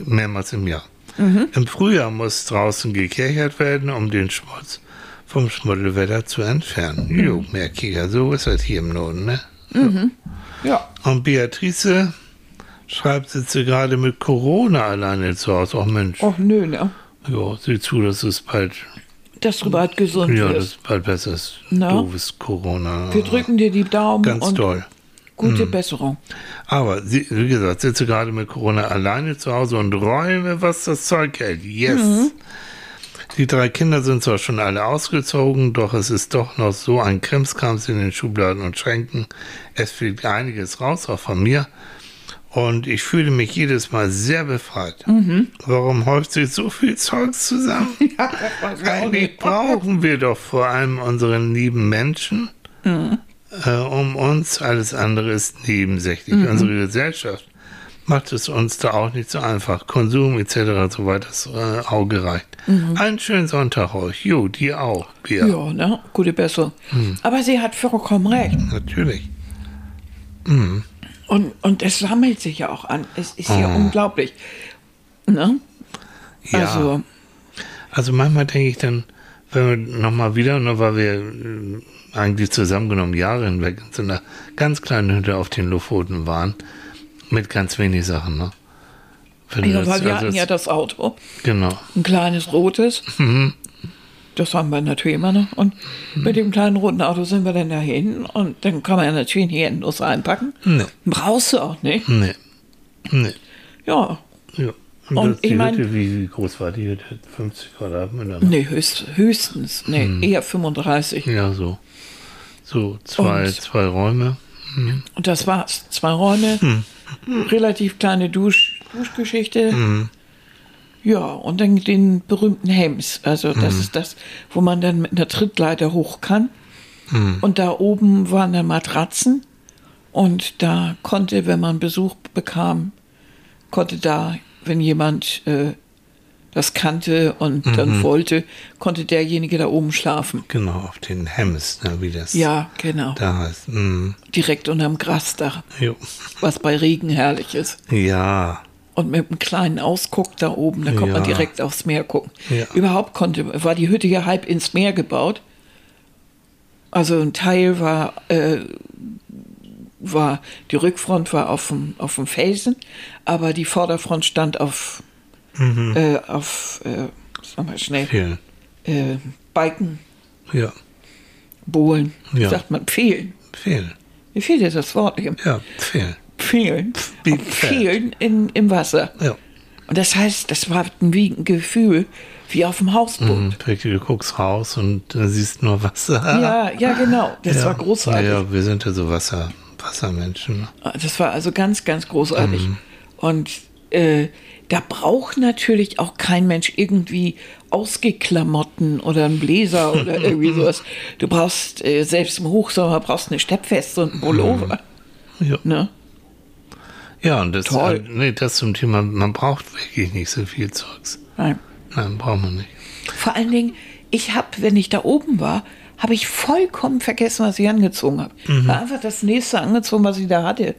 Mehrmals im, Jahr. Im Frühjahr muss draußen gekechert werden, um den Schmutz vom Schmuddelwetter zu entfernen. Jo, mehr Kicker, so ist das hier im Norden, ne? Ja. Und Beatrice schreibt, sitzt sie gerade mit Corona alleine zu Hause. Ach Mensch, Och nö, ne? ja, sieh zu, dass es bald, Dass du bald gesund ja, das wirst. ist bald besser ist. Na? Doofes Corona. Wir drücken dir die Daumen Ganz und gute Besserung. Aber sie, wie gesagt, sitze gerade mit Corona alleine zu Hause und räume, was das Zeug hält. Yes. Die drei Kinder sind zwar schon alle ausgezogen, doch es ist doch noch so ein Krimskrams in den Schubladen und Schränken. Es fliegt einiges raus, auch von mir. Und ich fühle mich jedes Mal sehr befreit. Warum häuft sich so viel Zeugs zusammen? Eigentlich brauchen wir doch vor allem unseren lieben Menschen äh, um uns. Alles andere ist nebensächlich. Unsere Gesellschaft macht es uns da auch nicht so einfach. Konsum etc. soweit das äh, Auge reicht. Einen schönen Sonntag euch. Jo, dir auch, Bia. Ja, ne? Gute Besserung. Aber sie hat vollkommen recht. Natürlich. Und, und es sammelt sich ja auch an. Es ist ja unglaublich. Ne? Ja. Also, Also manchmal denke ich dann, wenn wir nochmal wieder, nur weil wir äh, eigentlich zusammengenommen Jahre hinweg in so einer ganz kleinen Hütte auf den Lofoten waren, mit ganz wenig Sachen, ne? Wenn ja, das- weil wir also hatten ja das- das Auto. Genau. Ein kleines rotes. Das haben wir natürlich immer noch. Und mit dem kleinen roten Auto sind wir dann dahin. Und dann kann man ja natürlich hier endlos einpacken. Nee. Brauchst du auch nicht. Nee. Nee. Ja. Ja. Und, ich mein- Hütte, wie, groß war die Hütte? 50 Quadratmeter? ne? Nee, höchst, höchstens. Nee, eher 35. Ja, so. So, zwei, Und- zwei Räume. Und das war's. Zwei Räume, relativ kleine Dusch, Duschgeschichte. Ja, und dann den berühmten Hems. Also das ist das, wo man dann mit einer Trittleiter hoch kann. Und da oben waren dann Matratzen. Und da konnte, wenn man Besuch bekam, konnte da, wenn jemand äh, das kannte und dann wollte, konnte derjenige da oben schlafen. Genau, auf den Hems, ne, wie das Ja, genau. da heißt. Mm. Direkt unterm Grasdach, Jo. was bei Regen herrlich ist. Ja. Und mit einem kleinen Ausguck da oben, da konnte man Ja. direkt aufs Meer gucken. Ja. Überhaupt konnte, war die Hütte ja halb ins Meer gebaut. Also ein Teil war, äh, war die Rückfront war auf dem, auf dem Felsen, aber die Vorderfront stand auf, äh, auf äh, sag mal schnell, äh, Balken, Ja. Bohlen, Ja. sagt man, Pfählen. Vielen. Mir fehlt jetzt das Wort eben. Ja. Pfählen. Wie Pfählen in, im Wasser. Ja. Und das heißt, das war ein wie ein Gefühl wie auf dem Hausboot. Mhm. Du guckst raus und äh, siehst nur Wasser. Ja, ja, genau. Das ja. war großartig. Ja, wir sind ja so Wasser, Wassermenschen. Das war also ganz, ganz großartig. Mhm. Und äh, da braucht natürlich auch kein Mensch irgendwie Ausgeklamotten oder einen Bläser oder irgendwie sowas. Du brauchst äh, selbst im Hochsommer brauchst eine Steppweste und einen Pullover. Ja. Ne? Ja, und das, Toll. äh, nee, das zum Thema, man braucht wirklich nicht so viel Zeugs. Nein. Nein, braucht man nicht. Vor allen Dingen, ich habe, wenn ich da oben war, habe ich vollkommen vergessen, was ich angezogen habe. Mhm. War einfach das nächste angezogen, was ich da hatte.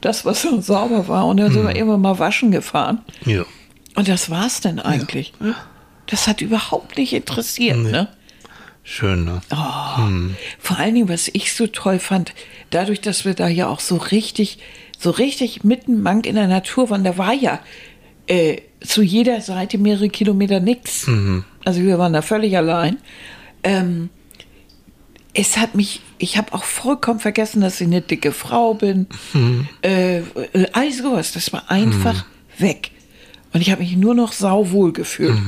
Das, was so sauber war. Und dann sind Mhm. wir irgendwann mal waschen gefahren. Ja. Und das war's dann eigentlich. Das hat überhaupt nicht interessiert. Ne? Schön, ne? Oh. Vor allen Dingen, was ich so toll fand, dadurch, dass wir da ja auch so richtig, so richtig mitten Mank in der Natur waren, da war ja äh, zu jeder Seite mehrere Kilometer nix. Also wir waren da völlig allein. Ähm, es hat mich, ich habe auch vollkommen vergessen, dass ich eine dicke Frau bin. Äh, all sowas, das war einfach weg. Und ich habe mich nur noch sauwohl gefühlt.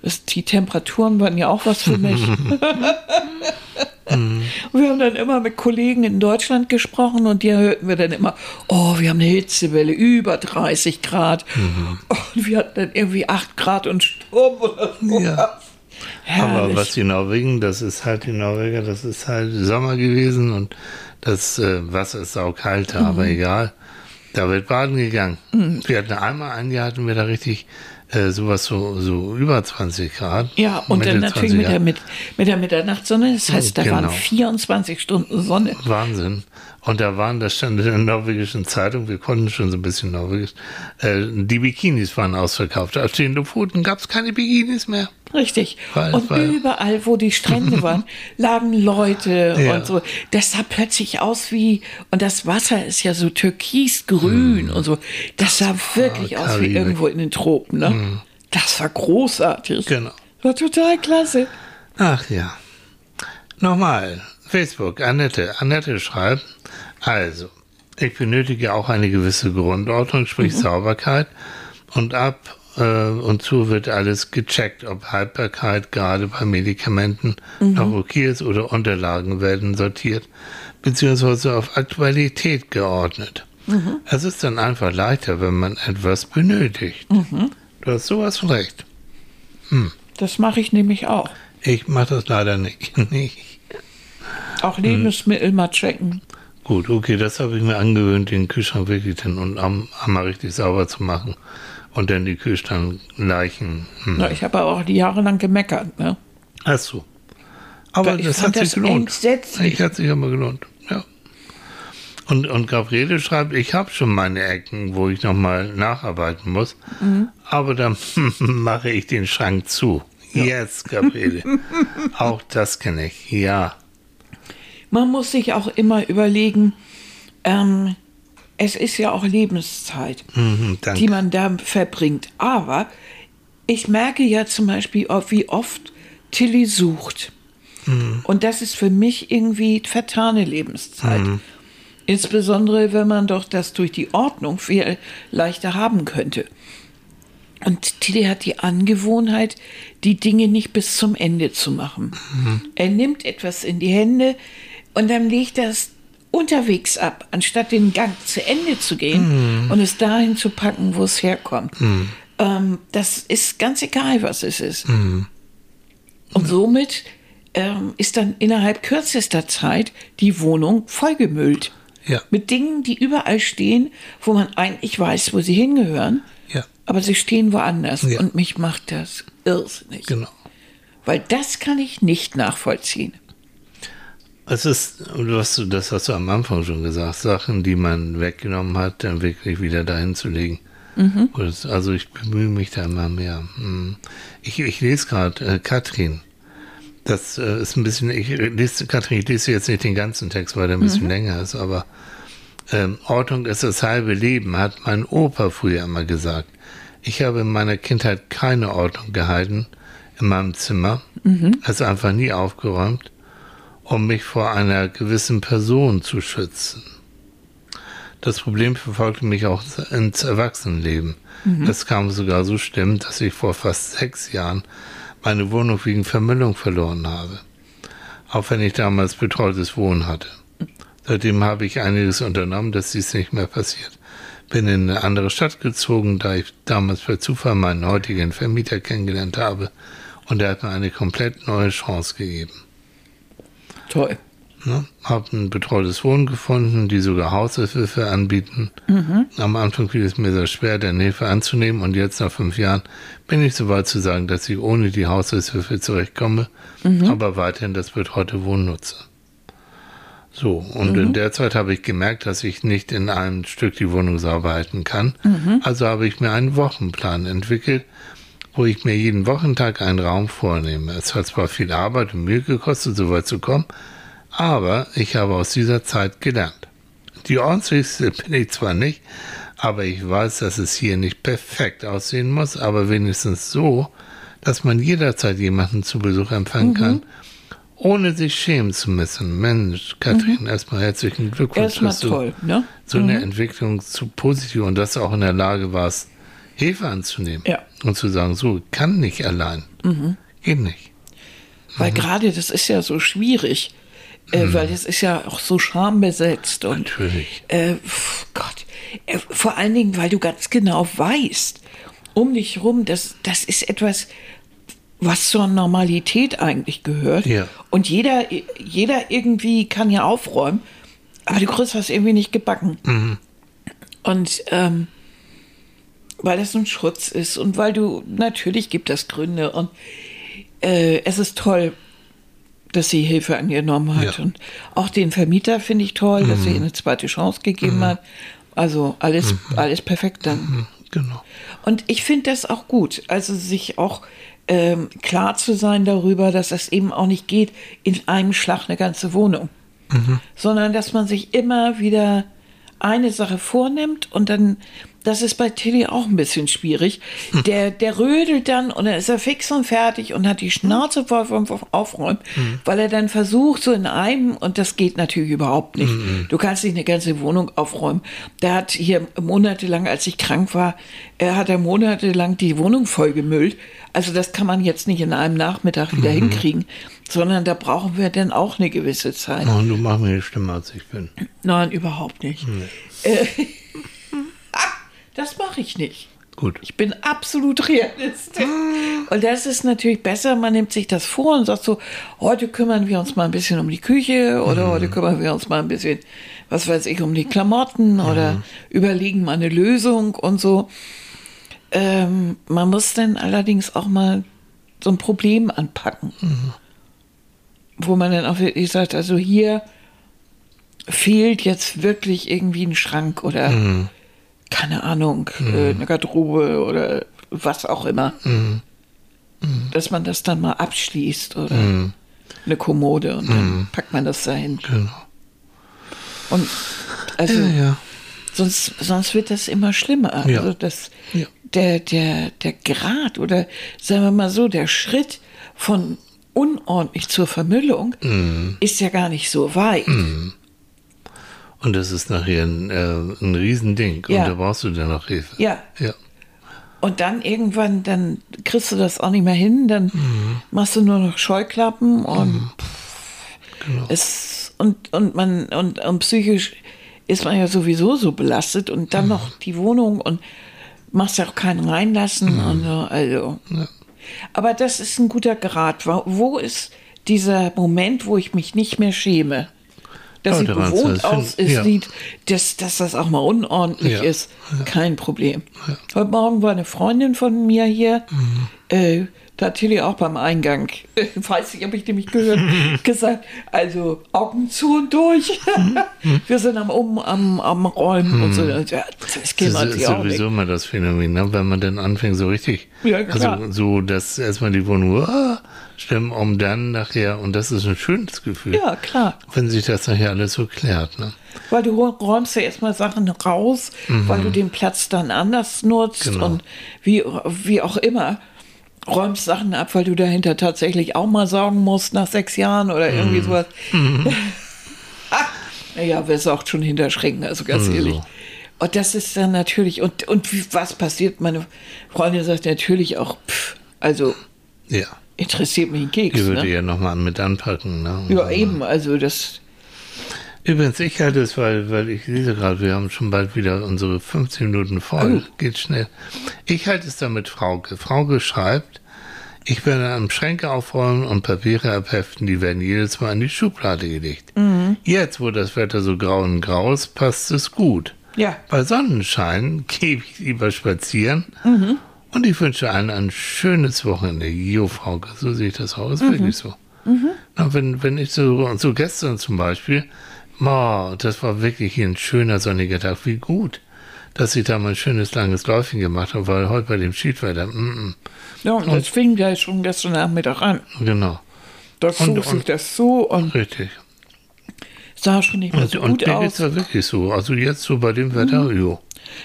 Das, die Temperaturen waren ja auch was für mich. Und wir haben dann immer mit Kollegen in Deutschland gesprochen und die hörten wir dann immer, oh, wir haben eine Hitzewelle, über 30 Grad. Und wir hatten dann irgendwie 8 Grad und Sturm oder so. Ja. Aber Herrlich. was die Norwegen, das ist halt die Norweger, das ist halt Sommer gewesen und das äh, Wasser ist saukalt, Mhm. aber egal. Da wird baden gegangen. Wir hatten einmal, ein Jahr hatten wir da richtig äh, sowas so, so über 20 Grad. Ja, und Mitte dann natürlich 20er. mit der, mit, mit der Mitternachtssonne. Das heißt, da waren Genau. 24 Stunden Sonne. Wahnsinn. Und da waren, das stand in der norwegischen Zeitung, wir konnten schon so ein bisschen Norwegisch, äh, die Bikinis waren ausverkauft. Auf den Lofoten gab es keine Bikinis mehr. Richtig. Weil- und weil- überall, wo die Strände waren, lagen Leute Ja. und so. Das sah plötzlich aus wie, und das Wasser ist ja so türkisgrün und so. Das sah wirklich aus wie irgendwo in den Tropen. Ne? Das war großartig. Genau. War total klasse. Ach ja. Nochmal, Facebook, Annette. Annette schreibt, also, ich benötige auch eine gewisse Grundordnung, sprich Sauberkeit. Und ab äh, und zu wird alles gecheckt, ob Haltbarkeit gerade bei Medikamenten noch okay ist oder Unterlagen werden sortiert, beziehungsweise auf Aktualität geordnet. Es ist dann einfach leichter, wenn man etwas benötigt. Du hast sowas von recht. Das mache ich nämlich auch. Ich mache das leider nicht. nicht. Auch Hm. Lebensmittel mal checken. Gut, okay, das habe ich mir angewöhnt, den Kühlschrank wirklich dann und am, einmal richtig sauber zu machen. Und dann die Kühlschrankleichen. Hm. Na, ich habe aber auch jahrelang gemeckert. Ne? Ach so. Aber Ich das hat sich das gelohnt. entsetzlich. Ich hat sich aber gelohnt, ja. Und, und Gabriele schreibt, ich habe schon meine Ecken, wo ich nochmal nacharbeiten muss, Mhm. aber dann mache ich den Schrank zu. Yes, Gabriele. Auch das kenne ich, ja. Man muss sich auch immer überlegen, ähm, es ist ja auch Lebenszeit, Mhm, die man da verbringt. Aber ich merke ja zum Beispiel, wie oft Tilly sucht. Mhm. Und das ist für mich irgendwie vertane Lebenszeit. Insbesondere, wenn man doch das durch die Ordnung viel leichter haben könnte. Und Tilly hat die Angewohnheit, die Dinge nicht bis zum Ende zu machen. Er nimmt etwas in die Hände und dann legt es unterwegs ab, anstatt den Gang zu Ende zu gehen und es dahin zu packen, wo es herkommt. Ähm, das ist ganz egal, was es ist. Und somit ähm, ist dann innerhalb kürzester Zeit die Wohnung vollgemüllt. Ja. Mit Dingen, die überall stehen, wo man eigentlich weiß, wo sie hingehören. Ja. Aber sie stehen woanders. Ja. Und mich macht das irrsinnig. Genau. Weil das kann ich nicht nachvollziehen. Es ist, du hast, das hast du am Anfang schon gesagt, Sachen, die man weggenommen hat, dann wirklich wieder dahin zu legen. Es- Also ich bemühe mich da immer mehr. Hm. Ich, ich lese gerade äh, Katrin. Das äh, ist ein bisschen, ich lese, Katrin, ich lese jetzt nicht den ganzen Text, weil der ein bisschen länger ist, aber ähm, Ordnung ist das halbe Leben, hat mein Opa früher immer gesagt. Ich habe in meiner Kindheit keine Ordnung gehalten in meinem Zimmer, also einfach nie aufgeräumt um mich vor einer gewissen Person zu schützen. Das Problem verfolgte mich auch ins Erwachsenenleben. Es kam sogar so schlimm, dass ich vor fast sechs Jahren meine Wohnung wegen Vermüllung verloren habe. Auch wenn ich damals betreutes Wohnen hatte. Seitdem habe ich einiges unternommen, dass dies nicht mehr passiert. Bin in eine andere Stadt gezogen, da ich damals per Zufall meinen heutigen Vermieter kennengelernt habe und er hat mir eine komplett neue Chance gegeben. Toll. Ne? Habe ein betreutes Wohnen gefunden, die sogar Haushaltshilfe anbieten. Am Anfang fiel es mir sehr schwer, deren Hilfe anzunehmen und jetzt nach fünf Jahren bin ich so weit zu sagen, dass ich ohne die Haushaltshilfe zurechtkomme, aber weiterhin das betreute Wohnen nutze. So, und in der Zeit habe ich gemerkt, dass ich nicht in einem Stück die Wohnung sauber halten kann. Also habe ich mir einen Wochenplan entwickelt, wo ich mir jeden Wochentag einen Raum vornehme. Es hat zwar viel Arbeit und Mühe gekostet, so weit zu kommen, aber ich habe aus dieser Zeit gelernt. Die ordentlichste bin ich zwar nicht, aber ich weiß, dass es hier nicht perfekt aussehen muss, aber wenigstens so, dass man jederzeit jemanden zu Besuch empfangen kann, ohne sich schämen zu müssen. Mensch, Kathrin, erstmal herzlichen Glückwunsch, Erstmal dass du toll, ne? so eine Entwicklung zu positiv und dass du auch in der Lage warst, Hilfe anzunehmen Ja. und zu sagen, so, kann nicht allein. Geht nicht. Weil gerade das ist ja so schwierig. äh, weil es ist ja auch so schambesetzt und Natürlich. äh, pf, Gott, äh, vor allen Dingen, weil du ganz genau weißt, um dich rum, das, das ist etwas, was zur Normalität eigentlich gehört. Ja. Und jeder, jeder irgendwie kann ja aufräumen, aber du kriegst das irgendwie nicht gebacken. Und ähm, weil das ein Schutz ist und weil du, natürlich gibt es Gründe und äh, es ist toll, dass sie Hilfe angenommen hat. Ja. Und auch den Vermieter finde ich toll, dass sie ihr eine zweite Chance gegeben hat. Also alles, alles perfekt dann. Hm, Genau. Und ich finde das auch gut, also sich auch ähm, klar zu sein darüber, dass das eben auch nicht geht, in einem Schlag eine ganze Wohnung, sondern dass man sich immer wieder eine Sache vornimmt und dann, das ist bei Tilly auch ein bisschen schwierig. Der, der rödelt dann und dann ist er fix und fertig und hat die Schnauze voll vom Aufräumen, weil er dann versucht, so in einem, und das geht natürlich überhaupt nicht. Du kannst nicht eine ganze Wohnung aufräumen. Der hat hier monatelang, als ich krank war, er hat er monatelang die Wohnung vollgemüllt. Also das kann man jetzt nicht in einem Nachmittag wieder hinkriegen, sondern da brauchen wir dann auch eine gewisse Zeit. Und du machst mir schlimmer, als ich bin. Nein, überhaupt nicht. Äh, das mache ich nicht. Gut. Ich bin absolut realistisch. Und das ist natürlich besser, man nimmt sich das vor und sagt so, heute kümmern wir uns mal ein bisschen um die Küche oder heute kümmern wir uns mal ein bisschen, was weiß ich, um die Klamotten oder überlegen mal eine Lösung und so. Ähm, man muss dann allerdings auch mal so ein Problem anpacken. Wo man dann auch wirklich sagt, also hier fehlt jetzt wirklich irgendwie ein Schrank oder keine Ahnung, äh, eine Garderobe oder was auch immer. Dass man das dann mal abschließt oder eine Kommode und dann packt man das dahin. Genau. Und also Ja, ja. sonst, sonst wird das immer schlimmer. Ja. Also das, der, der, der Grad oder sagen wir mal so, der Schritt von unordentlich zur Vermüllung Mhm. ist ja gar nicht so weit. Und das ist nachher ein, äh, ein Riesending. Ja. Und da brauchst du dann noch Hilfe. Ja. Ja. Und dann irgendwann, dann kriegst du das auch nicht mehr hin, dann machst du nur noch Scheuklappen und es und, und man und, und psychisch ist man ja sowieso so belastet und dann noch die Wohnung und machst ja auch keinen reinlassen und so, also. Aber das ist ein guter Grad. Wo ist dieser Moment, wo ich mich nicht mehr schäme? Das sieht bewohnt aus, es ja. sieht, dass, dass das auch mal unordentlich Ja. ist. Kein Problem. Heute Morgen war eine Freundin von mir hier, Mhm. äh, da hat Tilly auch beim Eingang, äh, weiß nicht, ob ich nämlich gehört, gesagt, also Augen zu und durch. Mhm. Wir sind am Um, am, am Räumen und so. Ja, Das kennt Das ist sowieso immer das Phänomen, ne? wenn man dann anfängt, so richtig, Ja, also so, dass erstmal die Wohnung ah, stimmen, um dann nachher, und das ist ein schönes Gefühl, Ja, klar. wenn sich das nachher alles so klärt. Ne? Weil du räumst ja erstmal Sachen raus, weil du den Platz dann anders nutzt Mhm. Genau. und wie, wie auch immer. Räumst Sachen ab, weil du dahinter tatsächlich auch mal saugen musst nach sechs Jahren oder irgendwie Mhm. sowas. naja, wir saugt schon hinter Schränken, also ganz Also. ehrlich. Und das ist dann natürlich, und, und was passiert? Meine Freundin sagt natürlich auch, pff, also Ja, interessiert mich ein Keks. die würde Ne? ja nochmal mit anpacken. Ne? Ja, eben, also das, Übrigens, ich halte es, weil, weil ich lese gerade, wir haben schon bald wieder unsere 15 Minuten voll. Oh. Geht schnell. Ich halte es damit Frauke. Frauke schreibt, ich werde am Schränke aufräumen und Papiere abheften, die werden jedes Mal in die Schublade gelegt. Jetzt, wo das Wetter so grau und grau ist, passt es gut. ja, Bei Sonnenschein gebe ich lieber spazieren und ich wünsche allen ein schönes Wochenende. Jo, Frauke, so sehe ich das aus, ist wirklich so. Na, wenn, wenn ich so, so gestern zum Beispiel, ma, das war wirklich hier ein schöner sonniger Tag, wie gut, dass ich da mal ein schönes langes Läufchen gemacht habe, weil heute bei dem Schiedwetter, mm, ja, und das fing ja schon gestern Nachmittag an. mm, genau, Da Und- zog sich und- das so und richtig. sah schon nicht mehr Und, so und gut mir geht's aus. ja wirklich so, also jetzt so bei dem Wetter, jo,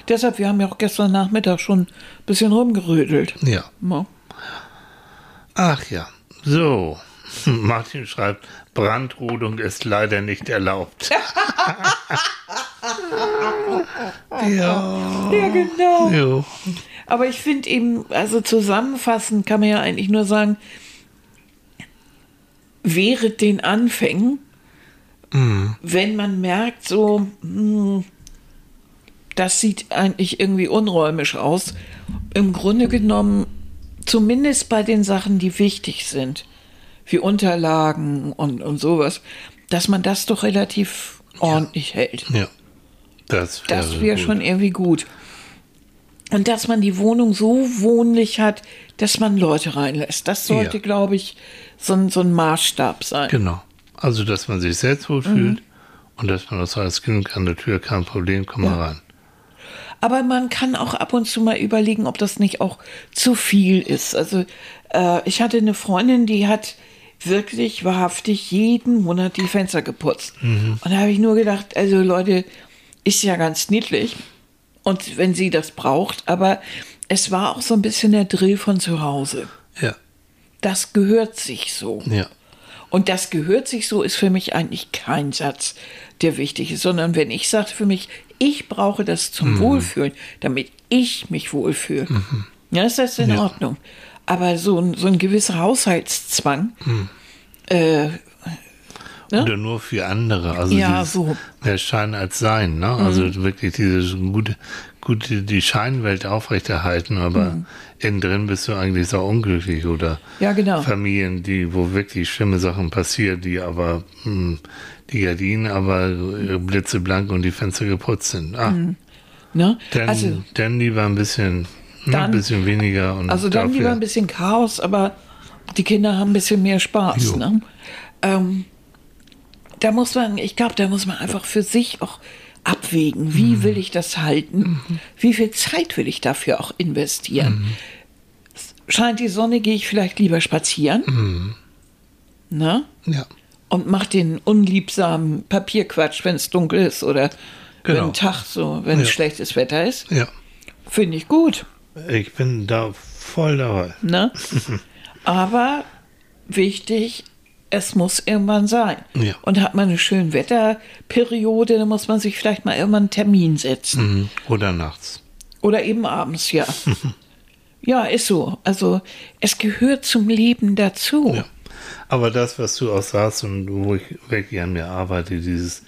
Deshalb, wir haben ja auch gestern Nachmittag schon ein bisschen rumgerödelt. ja. Ja. Ach ja, so. Martin schreibt, Brandrodung ist leider nicht erlaubt. ja. ja, genau. Jo. Aber ich finde eben, also zusammenfassend kann man ja eigentlich nur sagen, während den Anfängen wenn man merkt, so, hm, das sieht eigentlich irgendwie unräumisch aus. Im Grunde genommen, zumindest bei den Sachen, die wichtig sind, wie Unterlagen und, und sowas, dass man das doch relativ ordentlich hält. Ja. Das wäre Das wäre schon irgendwie gut. Und dass man die Wohnung so wohnlich hat, dass man Leute reinlässt. Das sollte, Ja. glaube ich, so ein, so ein Maßstab sein. Genau. Also, dass man sich selbst wohlfühlt und dass man das heißt, genug an der Tür, kein Problem, komm mal rein. Aber man kann auch ab und zu mal überlegen, ob das nicht auch zu viel ist. Also äh, ich hatte eine Freundin, die hat wirklich wahrhaftig jeden Monat die Fenster geputzt. Und da habe ich nur gedacht, also Leute, ist ja ganz niedlich. Und wenn sie das braucht, aber es war auch so ein bisschen der Drill von zu Hause. Ja. Das gehört sich so. Ja. Und das gehört sich so ist für mich eigentlich kein Satz, der wichtig ist, sondern wenn ich sage für mich, ich brauche das zum Wohlfühlen, damit ich mich wohlfühle, ja, ist das in Ja. Ordnung. Aber so ein, so ein gewisser Haushaltszwang, äh, Ne? Oder nur für andere. Also Ja, dieses so. Mhm. mehr Schein als Sein. Ne? Also wirklich diese gute, gute, die Scheinwelt aufrechterhalten, aber innen drin bist du eigentlich so unglücklich. Oder Mhm. Ja, genau. Familien, die, wo wirklich schlimme Sachen passieren, die aber hm, die Gardinen aber blitzeblank und die Fenster geputzt sind. Ah, ne? dann, Mhm. also, dann lieber ein bisschen, ne, Dann- ein bisschen weniger. Und also dann lieber ein bisschen Chaos, aber die Kinder haben ein bisschen mehr Spaß. Ne? Ähm, da muss man, ich glaube, da muss man einfach für sich auch abwägen, wie Mhm. will ich das halten, wie viel Zeit will ich dafür auch investieren. Mhm. Scheint die Sonne, gehe ich vielleicht lieber spazieren Mhm. ne? Ja, und mache den unliebsamen Papierquatsch, wenn es dunkel ist oder wenn Genau. ein Tag so, wenn Ja. schlechtes Wetter ist. ja. Finde ich gut. Ich bin da voll dabei. Ne? Aber wichtig, es muss irgendwann sein. Ja. Und hat man eine schöne Wetterperiode, dann muss man sich vielleicht mal irgendwann einen Termin setzen. Mhm. Oder nachts. Oder eben abends, ja. ja, ist so. Also es gehört zum Leben dazu. Ja. Aber das, was du auch sagst und wo ich wirklich an mir arbeite, dieses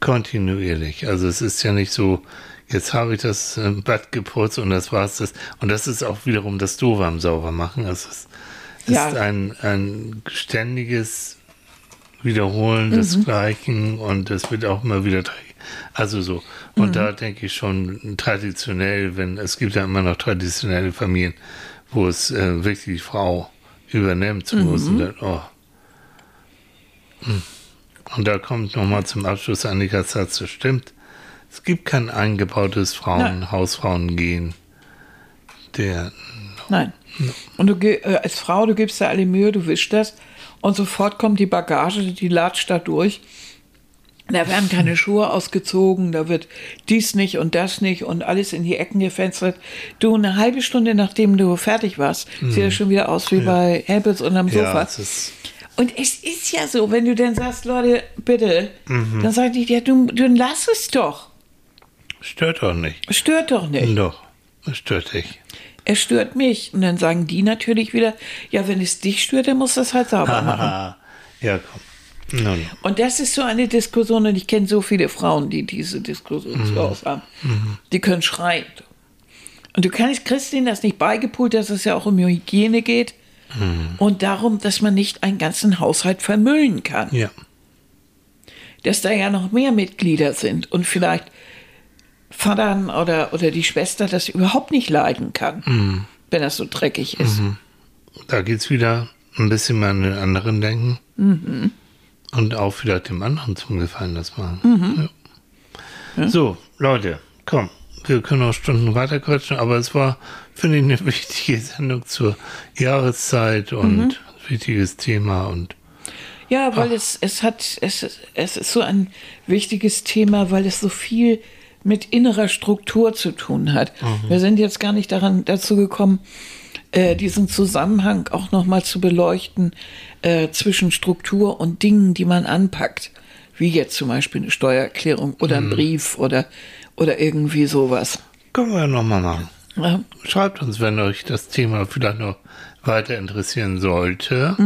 kontinuierlich. Also es ist ja nicht so, jetzt habe ich das äh, Bad geputzt und das war's das. Und das ist auch wiederum das Doofe am Saubermachen. Es ist, Ja. ist ein, ein ständiges Wiederholen des Mhm. Gleichen und es wird auch immer wieder. Also so. Und Mhm. da denke ich schon traditionell, wenn es gibt ja immer noch traditionelle Familien, wo es äh, wirklich die Frau übernimmt, wo es Mhm. dann, oh. Hm. Und da kommt nochmal zum Abschluss Annikas Satz, das stimmt. Es gibt kein eingebautes Frauen, Nein. Hausfrauengehen. Der, Nein. Und du äh, als Frau, du gibst dir alle Mühe, du wischst das und sofort kommt die Bagage, die latscht da durch. Da werden keine Schuhe ausgezogen, da wird dies nicht und das nicht und alles in die Ecken gefenstert. Du, eine halbe Stunde nachdem du fertig warst, sieht das schon wieder aus wie bei Helpels unterm ja, Sofa. ist, Und es ist ja so, wenn du dann sagst, Leute, bitte, Mhm. dann sag ich, ja, du, du lass es doch. stört doch nicht. Stört doch nicht. Doch, es stört dich. Es stört mich. Und dann sagen die natürlich wieder, ja, wenn es dich stört, dann musst du es halt sauber machen. Ja, komm. Nun, Und das ist so eine Diskussion, und ich kenne so viele Frauen, die diese Diskussion Mhm. zu Hause haben. Die können schreien. Und du kannst, denen das nicht beigepult, dass es ja auch um Hygiene geht. Mhm. Und darum, dass man nicht einen ganzen Haushalt vermüllen kann. ja. Dass da ja noch mehr Mitglieder sind und vielleicht Vater oder, oder die Schwester das überhaupt nicht leiden kann, Mhm. wenn das so dreckig ist. Da geht es wieder ein bisschen mal an den anderen denken. Mhm. Und auch vielleicht dem anderen zum Gefallen das machen. Mhm. Ja. So, Leute, komm. Wir können noch Stunden weiter quatschen, aber es war, finde ich, eine wichtige Sendung zur Jahreszeit und Mhm. wichtiges Thema und Ja, weil es, es hat, es, ist- es ist so ein wichtiges Thema, weil es so viel mit innerer Struktur zu tun hat. Wir sind jetzt gar nicht daran, dazu gekommen, äh, diesen Zusammenhang auch nochmal zu beleuchten äh, zwischen Struktur und Dingen, die man anpackt. Wie jetzt zum Beispiel eine Steuererklärung oder ein Brief oder, oder irgendwie sowas. können wir ja nochmal machen. Ja, Schreibt uns, wenn euch das Thema vielleicht noch weiter interessieren sollte.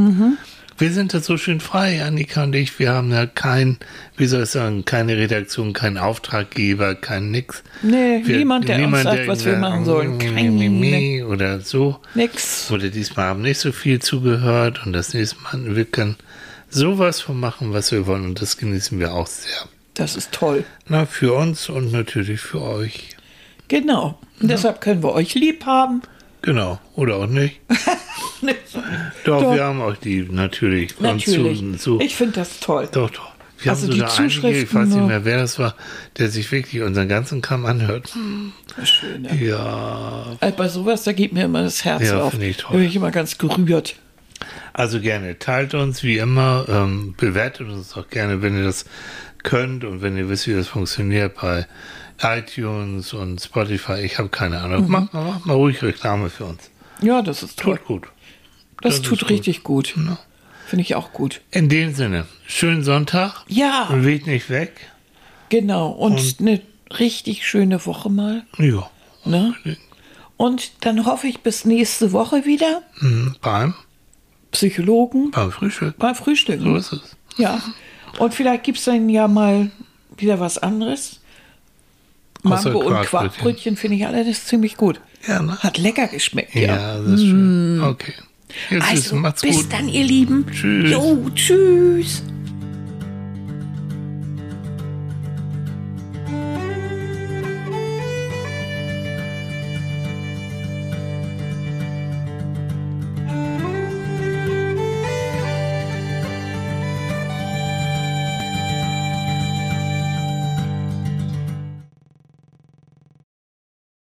Wir sind da so schön frei, Annika und ich. Wir haben ja kein, wie soll ich sagen, keine Redaktion, keinen Auftraggeber, kein nix. Nee, Wir- niemand, der uns sagt, was wir machen sollen. Kein, Oder so. nix. Oder diesmal haben nicht so viel zugehört und das nächste Mal, wir können sowas von machen, was wir wollen und das genießen wir auch sehr. Das ist toll. Na, für uns und natürlich für euch. Genau. Und deshalb können wir euch lieb haben. Genau. Oder auch nicht. Doch, Doch. wir haben auch die natürlich. Natürlich. Zu, Ich finde das toll. doch, doch. Wir Also haben die sogar einige, ich weiß nicht mehr, wer das war, der sich wirklich unseren ganzen Kram anhört. Schön, ne? Ja, Äh, Bei sowas, da geht mir immer das Herz Ja, auf. ich Da toll. bin ich immer ganz gerührt. also gerne. Teilt uns wie immer, ähm, bewertet uns auch gerne, wenn ihr das könnt und wenn ihr wisst, wie das funktioniert bei iTunes und Spotify. Ich habe keine Ahnung. Mhm. Macht, mal, macht mal ruhig Reklame für uns. Ja, das ist toll. Tut gut. Das, das tut ist gut. richtig gut. Finde ich auch gut. In dem Sinne, schönen Sonntag. Ja, Weht nicht weg. genau. Und, eine richtig schöne Woche mal. Ja. Ne? Und dann hoffe ich bis nächste Woche wieder. Mhm. Beim, Psychologen beim Frühstück. beim Frühstücken. So ist es. Ja. Und vielleicht gibt es dann ja mal wieder was anderes. Mango und Quarkbrötchen. Finde ich alles ziemlich gut. Ja, ne? Hat lecker geschmeckt, Ja, ja. das ist schön. Okay. Jetzt Also, bis gut. dann, ihr Lieben. Tschüss. Jo, tschüss.